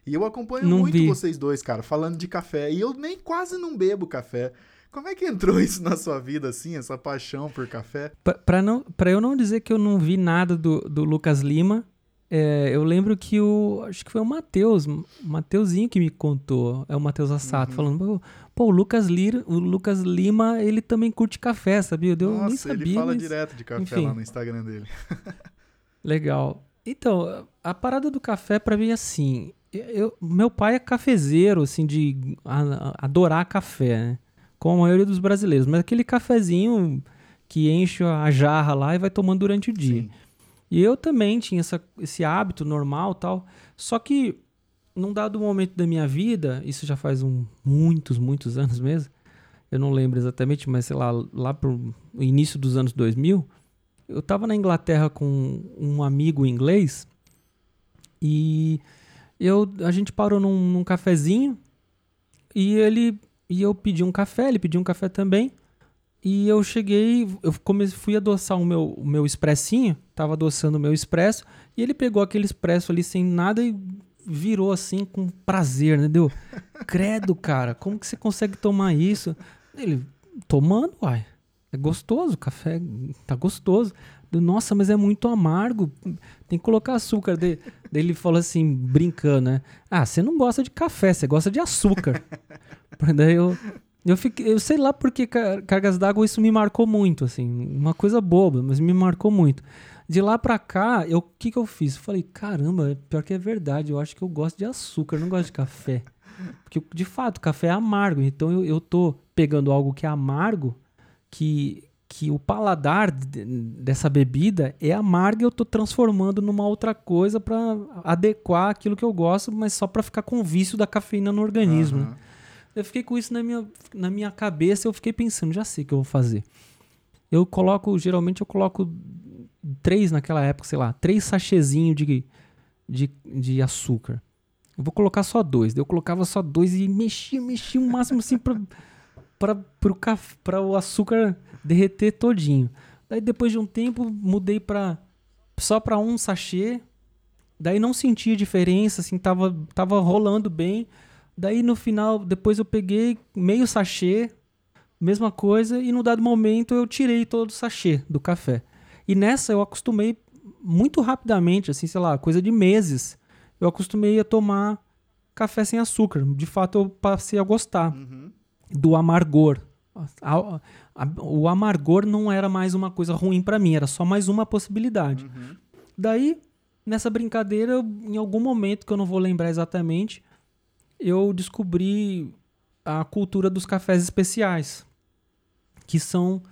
E eu acompanho não muito vi. vocês dois, cara, falando de café. E eu nem quase não bebo café. Como é que entrou isso na sua vida, assim, essa paixão por café? Pra eu não dizer que eu não vi nada do, do Lucas Lima, é, eu lembro que o. Acho que foi o Matheus, o Mateuzinho que me contou. É o Matheus Assato, uhum. falando, pô, o Lucas, Lira, o Lucas Lima, ele também curte café, sabia? Eu Nossa, nem sabia. Ele fala mas... direto de café Enfim. lá no Instagram dele. Legal. Então, a parada do café para mim é assim. Eu, meu pai é cafezeiro, assim, de adorar café, né? Como a maioria dos brasileiros. Mas aquele cafezinho que enche a jarra lá e vai tomando durante o dia. Sim. E eu também tinha essa, esse hábito normal tal. Só que num dado momento da minha vida, isso já faz um, muitos, muitos anos mesmo. Eu não lembro exatamente, mas sei lá, lá pro início dos anos 2000, eu estava na Inglaterra com um amigo inglês e eu, a gente parou num, num cafezinho e ele e eu pedi um café, ele pediu um café também. E eu cheguei, eu comecei, fui adoçar o meu, o meu expressinho, tava adoçando o meu expresso, e ele pegou aquele expresso ali sem nada e virou assim com prazer, né? Deu, credo, cara, como que você consegue tomar isso? Ele, tomando, uai. É gostoso, o café tá gostoso. Nossa, mas é muito amargo. Tem que colocar açúcar. Daí, ele falou assim, brincando, né? Ah, você não gosta de café, você gosta de açúcar. daí eu, eu fiquei, eu sei lá porque cargas d'água isso me marcou muito, assim, uma coisa boba, mas me marcou muito. De lá pra cá, eu, o que que eu fiz? Eu falei, caramba, pior que é verdade, eu acho que eu gosto de açúcar, não gosto de café. Porque, de fato, café é amargo, então eu, eu tô pegando algo que é amargo, que, que o paladar dessa bebida é amargo e eu tô transformando numa outra coisa para adequar aquilo que eu gosto, mas só para ficar com vício da cafeína no organismo. Uhum. Eu fiquei com isso na minha, na minha cabeça, eu fiquei pensando, já sei o que eu vou fazer. Eu coloco, geralmente eu coloco três naquela época, sei lá, três sachezinhos de, de, de açúcar. Eu vou colocar só dois. Eu colocava só dois e mexia, mexia o máximo assim pra, pra, pro café, pra o açúcar derreter todinho. Daí depois de um tempo mudei pra, só pra um sachê. Daí não sentia diferença, assim, tava, tava rolando bem. Daí no final, depois eu peguei meio sachê, mesma coisa, e no dado momento eu tirei todo o sachê do café. E nessa eu acostumei muito rapidamente, assim, sei lá, coisa de meses. Eu acostumei a tomar café sem açúcar. De fato, eu passei a gostar uhum. do amargor. A, a, o amargor não era mais uma coisa ruim para mim, era só mais uma possibilidade. Uhum. Daí, nessa brincadeira, em algum momento que eu não vou lembrar exatamente, eu descobri a cultura dos cafés especiais, que são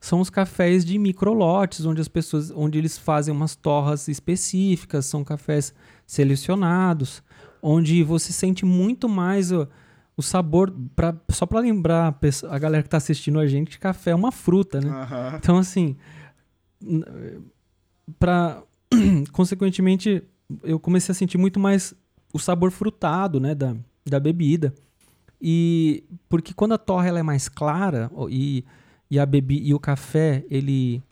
são os cafés de microlotes, onde as pessoas, onde eles fazem umas torras específicas, são cafés selecionados, onde você sente muito mais o, o sabor, pra, só para lembrar a, galera que está assistindo a gente, café é uma fruta, né? Uhum. Então assim, para consequentemente eu comecei a sentir muito mais o sabor frutado, né, da, da bebida. E porque quando a torra ela é mais clara e, e a bebi, e o café ele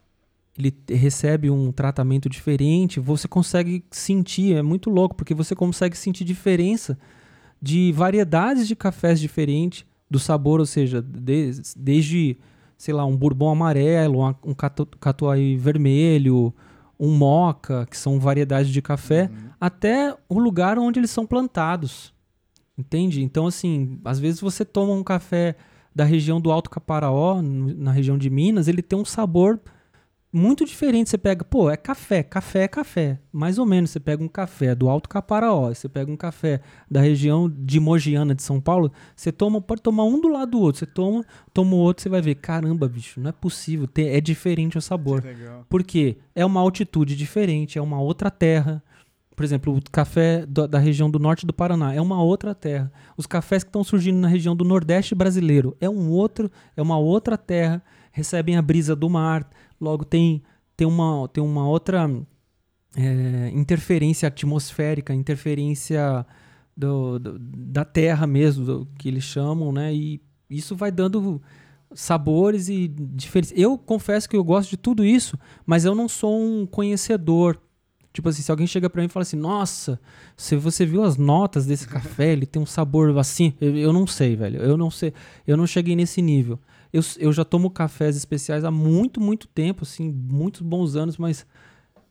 ele recebe um tratamento diferente, você consegue sentir, é muito louco, porque você consegue sentir diferença de variedades de cafés diferentes, do sabor, ou seja, de, desde, sei lá, um bourbon amarelo, um catuai vermelho, um moca, que são variedades de café, uhum. até o lugar onde eles são plantados. Entende? Então, assim, às vezes você toma um café da região do Alto Caparaó, na região de Minas, ele tem um sabor muito diferente. Você pega, pô, é café, café é café. Mais ou menos, você pega um café do Alto Caparaó, você pega um café da região de Mogiana de São Paulo, você toma, pode tomar um do lado do outro. Você toma, toma o outro, você vai ver, caramba, bicho, não é possível, é diferente o sabor. Por quê? É uma altitude diferente, é uma outra terra. Por exemplo, o café do, da região do norte do Paraná é uma outra terra. Os cafés que estão surgindo na região do Nordeste brasileiro é um outro, é uma outra terra. Recebem a brisa do mar. Logo tem tem uma tem uma outra é, interferência atmosférica, interferência do, do, da terra mesmo, que eles chamam, né? E isso vai dando sabores e diferenças. Eu confesso que eu gosto de tudo isso, mas eu não sou um conhecedor Tipo assim, se alguém chega para mim e fala assim, nossa, se você viu as notas desse café, ele tem um sabor assim, eu, eu, não sei, velho, eu não sei, eu não cheguei nesse nível. Eu, eu já tomo cafés especiais há muito, muito tempo, assim, muitos bons anos, mas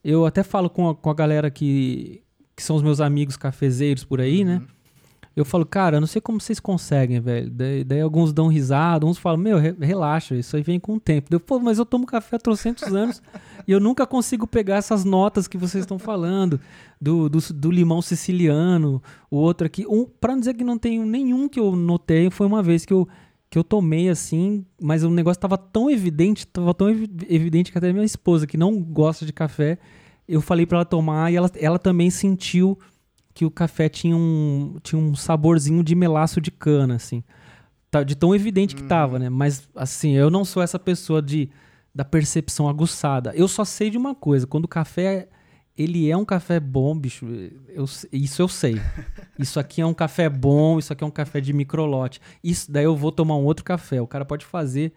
eu até falo com a, com a galera que, que são os meus amigos cafezeiros por aí, né? uhum. né? Eu falo, cara, eu não sei como vocês conseguem, velho. Daí, daí alguns dão risada, uns falam, meu, re relaxa, isso aí vem com o tempo. Eu, pô, mas eu tomo café há trocentos anos e eu nunca consigo pegar essas notas que vocês estão falando, do, do, do, limão siciliano, o outro aqui. Um, pra não dizer que não tenho nenhum que eu notei, foi uma vez que eu, que eu tomei assim, mas o negócio tava tão evidente, tava tão ev evidente que até minha esposa, que não gosta de café, eu falei para ela tomar e ela, ela também sentiu que o café tinha um, tinha um saborzinho de melaço de cana, assim. Tá, de tão evidente que tava, hum. né? Mas, assim, eu não sou essa pessoa de da percepção aguçada. Eu só sei de uma coisa, quando o café ele é um café bom, bicho, eu, isso eu sei. Isso aqui é um café bom, isso aqui é um café de microlote. Isso, daí eu vou tomar um outro café. O cara pode fazer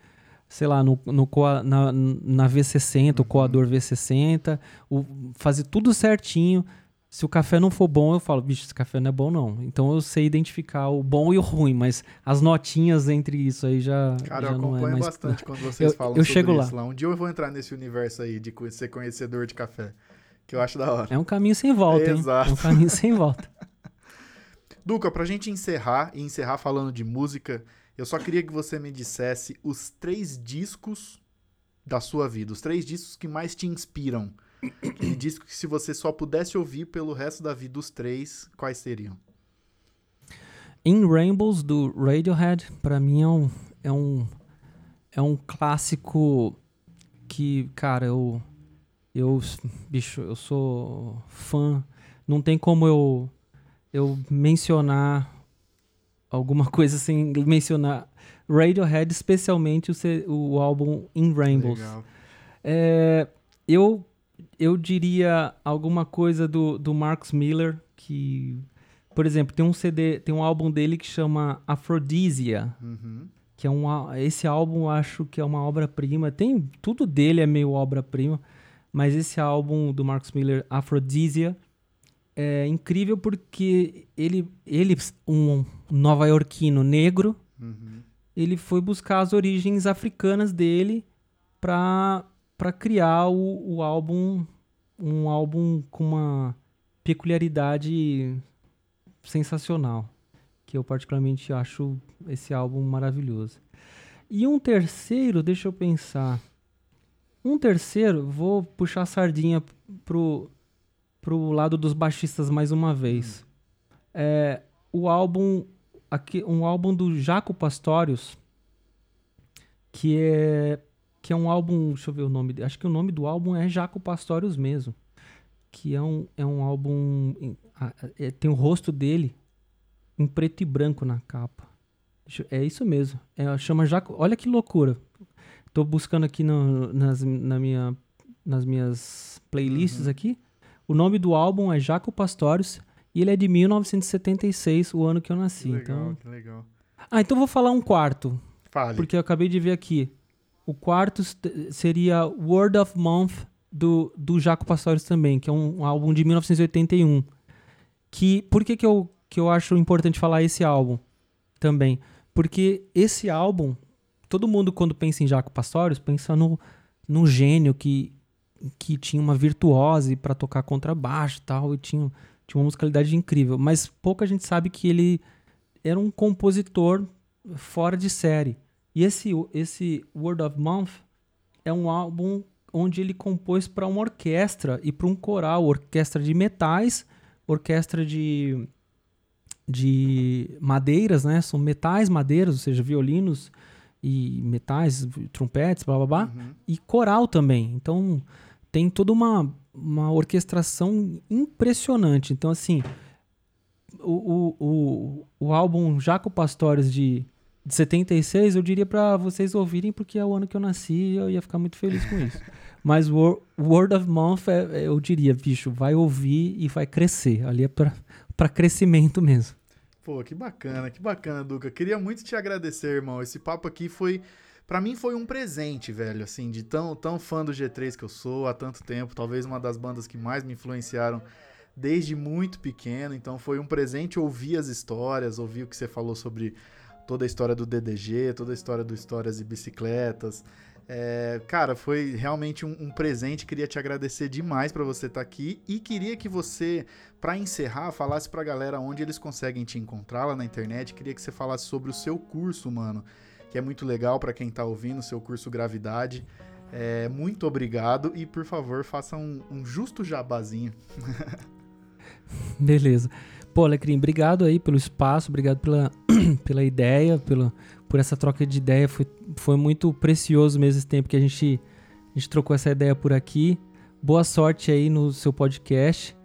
sei lá, no, no na, na V60, o Uhum. coador V60, o, fazer tudo certinho. Se o café não for bom, eu falo, bicho, esse café não é bom não. Então eu sei identificar o bom e o ruim, mas as notinhas entre isso aí já, Cara, já eu é acompanho mais... bastante quando vocês Eu- falam eu sobre chego lá. isso lá. Um dia eu vou entrar nesse universo aí de ser conhecedor de café, que eu acho da hora. É um caminho sem volta, hein? Exato. É um caminho sem volta. Duca, pra gente encerrar e encerrar falando de música, eu só queria que você me dissesse os três discos da sua vida, os três discos que mais te inspiram. Aquele disco que se você só pudesse ouvir pelo resto da vida, os três, quais seriam? In Rainbows, do Radiohead, pra mim é um, é um, é um clássico que, cara, eu, eu, bicho, eu sou fã. Não tem como eu, eu mencionar alguma coisa sem mencionar Radiohead, especialmente o, o álbum In Rainbows. Legal. É, eu, eu diria alguma coisa do, do Marcus Miller, que, por exemplo, tem um CD, tem um álbum dele que chama Aphrodisia, Uhum. que é um, esse álbum eu acho que é uma obra-prima. Tem tudo dele é meio obra-prima, mas esse álbum do Marcus Miller, Aphrodisia, é incrível porque ele, ele um nova-iorquino negro, Uhum. ele foi buscar as origens africanas dele para para criar o, o álbum um álbum com uma peculiaridade sensacional que eu particularmente acho esse álbum maravilhoso. E um terceiro deixa eu pensar. Um terceiro vou puxar a sardinha pro pro lado dos baixistas mais uma vez. É o álbum aqui um álbum do Jaco Pastorius que é que é um álbum, deixa eu ver o nome, acho que o nome do álbum é Jaco Pastorius mesmo, que é um é um álbum é- tem o rosto dele em preto e branco na capa. É isso mesmo. É, chama Jaco, olha que loucura. Tô buscando aqui no- nas, na minha, nas minhas playlists Uhum. aqui. O nome do álbum é Jaco Pastorius e ele é de 1976, o ano que eu Que nasci. legal, Então, que legal. ah, então vou falar um quarto, Fale. porque eu acabei de ver aqui. O quarto seria Word of Month do, do Jaco Pastorius também, que é um, um álbum de 1981. Que, por que, que, eu, que eu acho importante falar esse álbum também? Porque esse álbum, todo mundo quando pensa em Jaco Pastorius, pensa no, no gênio que, que tinha uma virtuose para tocar contrabaixo e tal, e tinha, tinha uma musicalidade incrível. Mas pouca gente sabe que ele era um compositor fora de série. E esse, esse Word of Month é um álbum onde ele compôs para uma orquestra e para um coral, orquestra de metais, orquestra de, de madeiras, né? São metais, madeiras, ou seja, violinos e metais, trompetes, blá blá blá, Uhum. e coral também. Então tem toda uma, uma orquestração impressionante. Então, assim, o, o, o, o álbum Jaco Pastores de, de 76, eu diria pra vocês ouvirem, porque é o ano que eu nasci e eu ia ficar muito feliz com isso. Mas o Word of Month, é- é- eu diria, bicho, vai ouvir e vai crescer. Ali é pra crescimento mesmo. Pô, que bacana, que bacana, Duca. Queria muito te agradecer, irmão. Esse papo aqui foi. Pra mim foi um presente, velho, assim, de tão, tão fã do G3 que eu sou há tanto tempo. Talvez uma das bandas que mais me influenciaram desde muito pequeno. Então foi um presente ouvir as histórias, ouvir o que você falou sobre toda a história do DDG, toda a história do Histórias e Bicicletas. É, cara, foi realmente um, um presente. Queria te agradecer demais por você estar aqui e queria que você, para encerrar, falasse pra galera onde eles conseguem te encontrar lá na internet. Queria que você falasse sobre o seu curso, mano, que é muito legal para quem tá ouvindo, o seu curso Gravidade. É, muito obrigado e, por favor, faça um, um justo jabazinho. Beleza. Pô, Alecrim, obrigado aí pelo espaço, obrigado pela, pela ideia, pela, por essa troca de ideia. Foi, foi muito precioso mesmo esse tempo que a gente, a gente trocou essa ideia por aqui. Boa sorte aí no seu podcast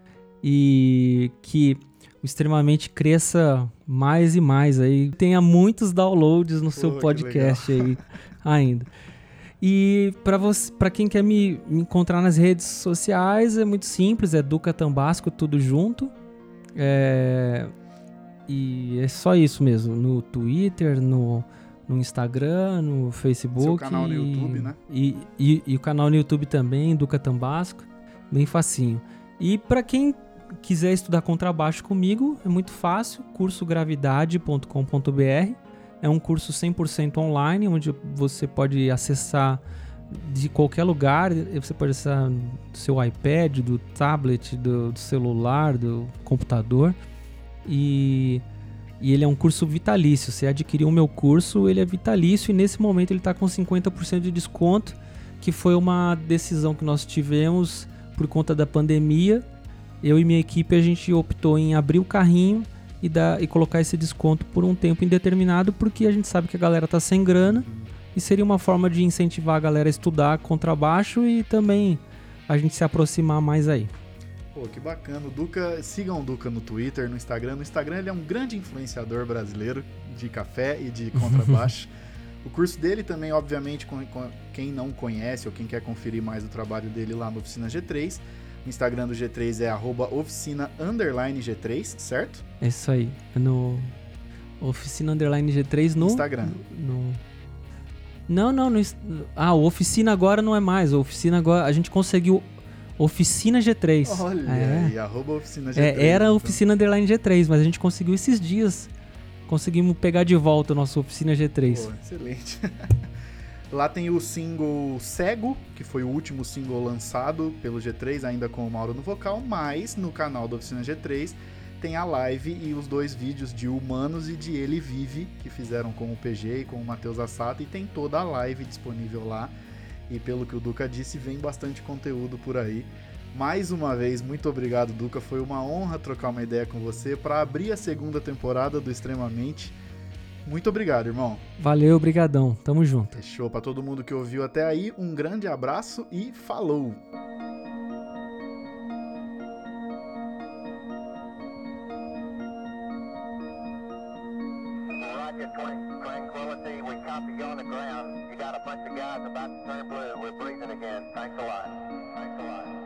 e que o extremamente cresça mais e mais aí. Tenha muitos downloads no seu Pô, podcast aí ainda. E para você, para quem quer me, me encontrar nas redes sociais, é muito simples, é Duca Tambasco, tudo junto. É, e é só isso mesmo. No Twitter, no, no Instagram, no Facebook. Seu canal no YouTube, né? E, e, e, o canal no YouTube também, Duca Tambasco, bem facinho. E para quem quiser estudar contrabaixo comigo, é muito fácil, cursogravidade.com.br. É um curso 100% online, onde você pode acessar de qualquer lugar. Você pode acessar do seu iPad, do tablet, do, do celular, do computador. E, e ele é um curso vitalício. Você adquiriu o meu curso, ele é vitalício e nesse momento ele está com 50% de desconto, que foi uma decisão que nós tivemos por conta da pandemia. Eu e minha equipe a gente optou em abrir o carrinho e, dar, e colocar esse desconto por um tempo indeterminado, porque a gente sabe que a galera tá sem grana e seria uma forma de incentivar a galera a estudar contrabaixo e também a gente se aproximar mais aí. Pô, que bacana. O Duca, sigam o Duca no Twitter, no Instagram. No Instagram ele é um grande influenciador brasileiro de café e de contrabaixo. o curso dele também, obviamente, com, com, quem não conhece ou quem quer conferir mais o trabalho dele lá no Oficina G3. O Instagram do G3 é oficina G3, certo? É isso aí. No oficina G3 no Instagram. No, não, não, no, ah, o oficina agora não é mais. O oficina agora a gente conseguiu Oficina G3. Olha é. aí, arroba Oficina G3. É, era então. Oficina Underline G3, mas a gente conseguiu esses dias. Conseguimos pegar de volta o nosso Oficina G3. Pô, excelente. Lá tem o single Cego, que foi o último single lançado pelo G3, ainda com o Mauro no vocal, mas no canal da Oficina G3 tem a live e os dois vídeos de Humanos e de Ele Vive, que fizeram com o PG e com o Matheus Assato, e tem toda a live disponível lá. E pelo que o Duca disse, vem bastante conteúdo por aí. Mais uma vez, muito obrigado, Duca. Foi uma honra trocar uma ideia com você para abrir a segunda temporada do Extremamente. Muito obrigado, irmão. Valeu, brigadão. Tamo junto. Fechou. Para todo mundo que ouviu até aí, um grande abraço e falou. Tranquility, we copy you on the ground. You got a bunch of guys about to turn blue. We're breathing again. Thanks a lot. Thanks a lot.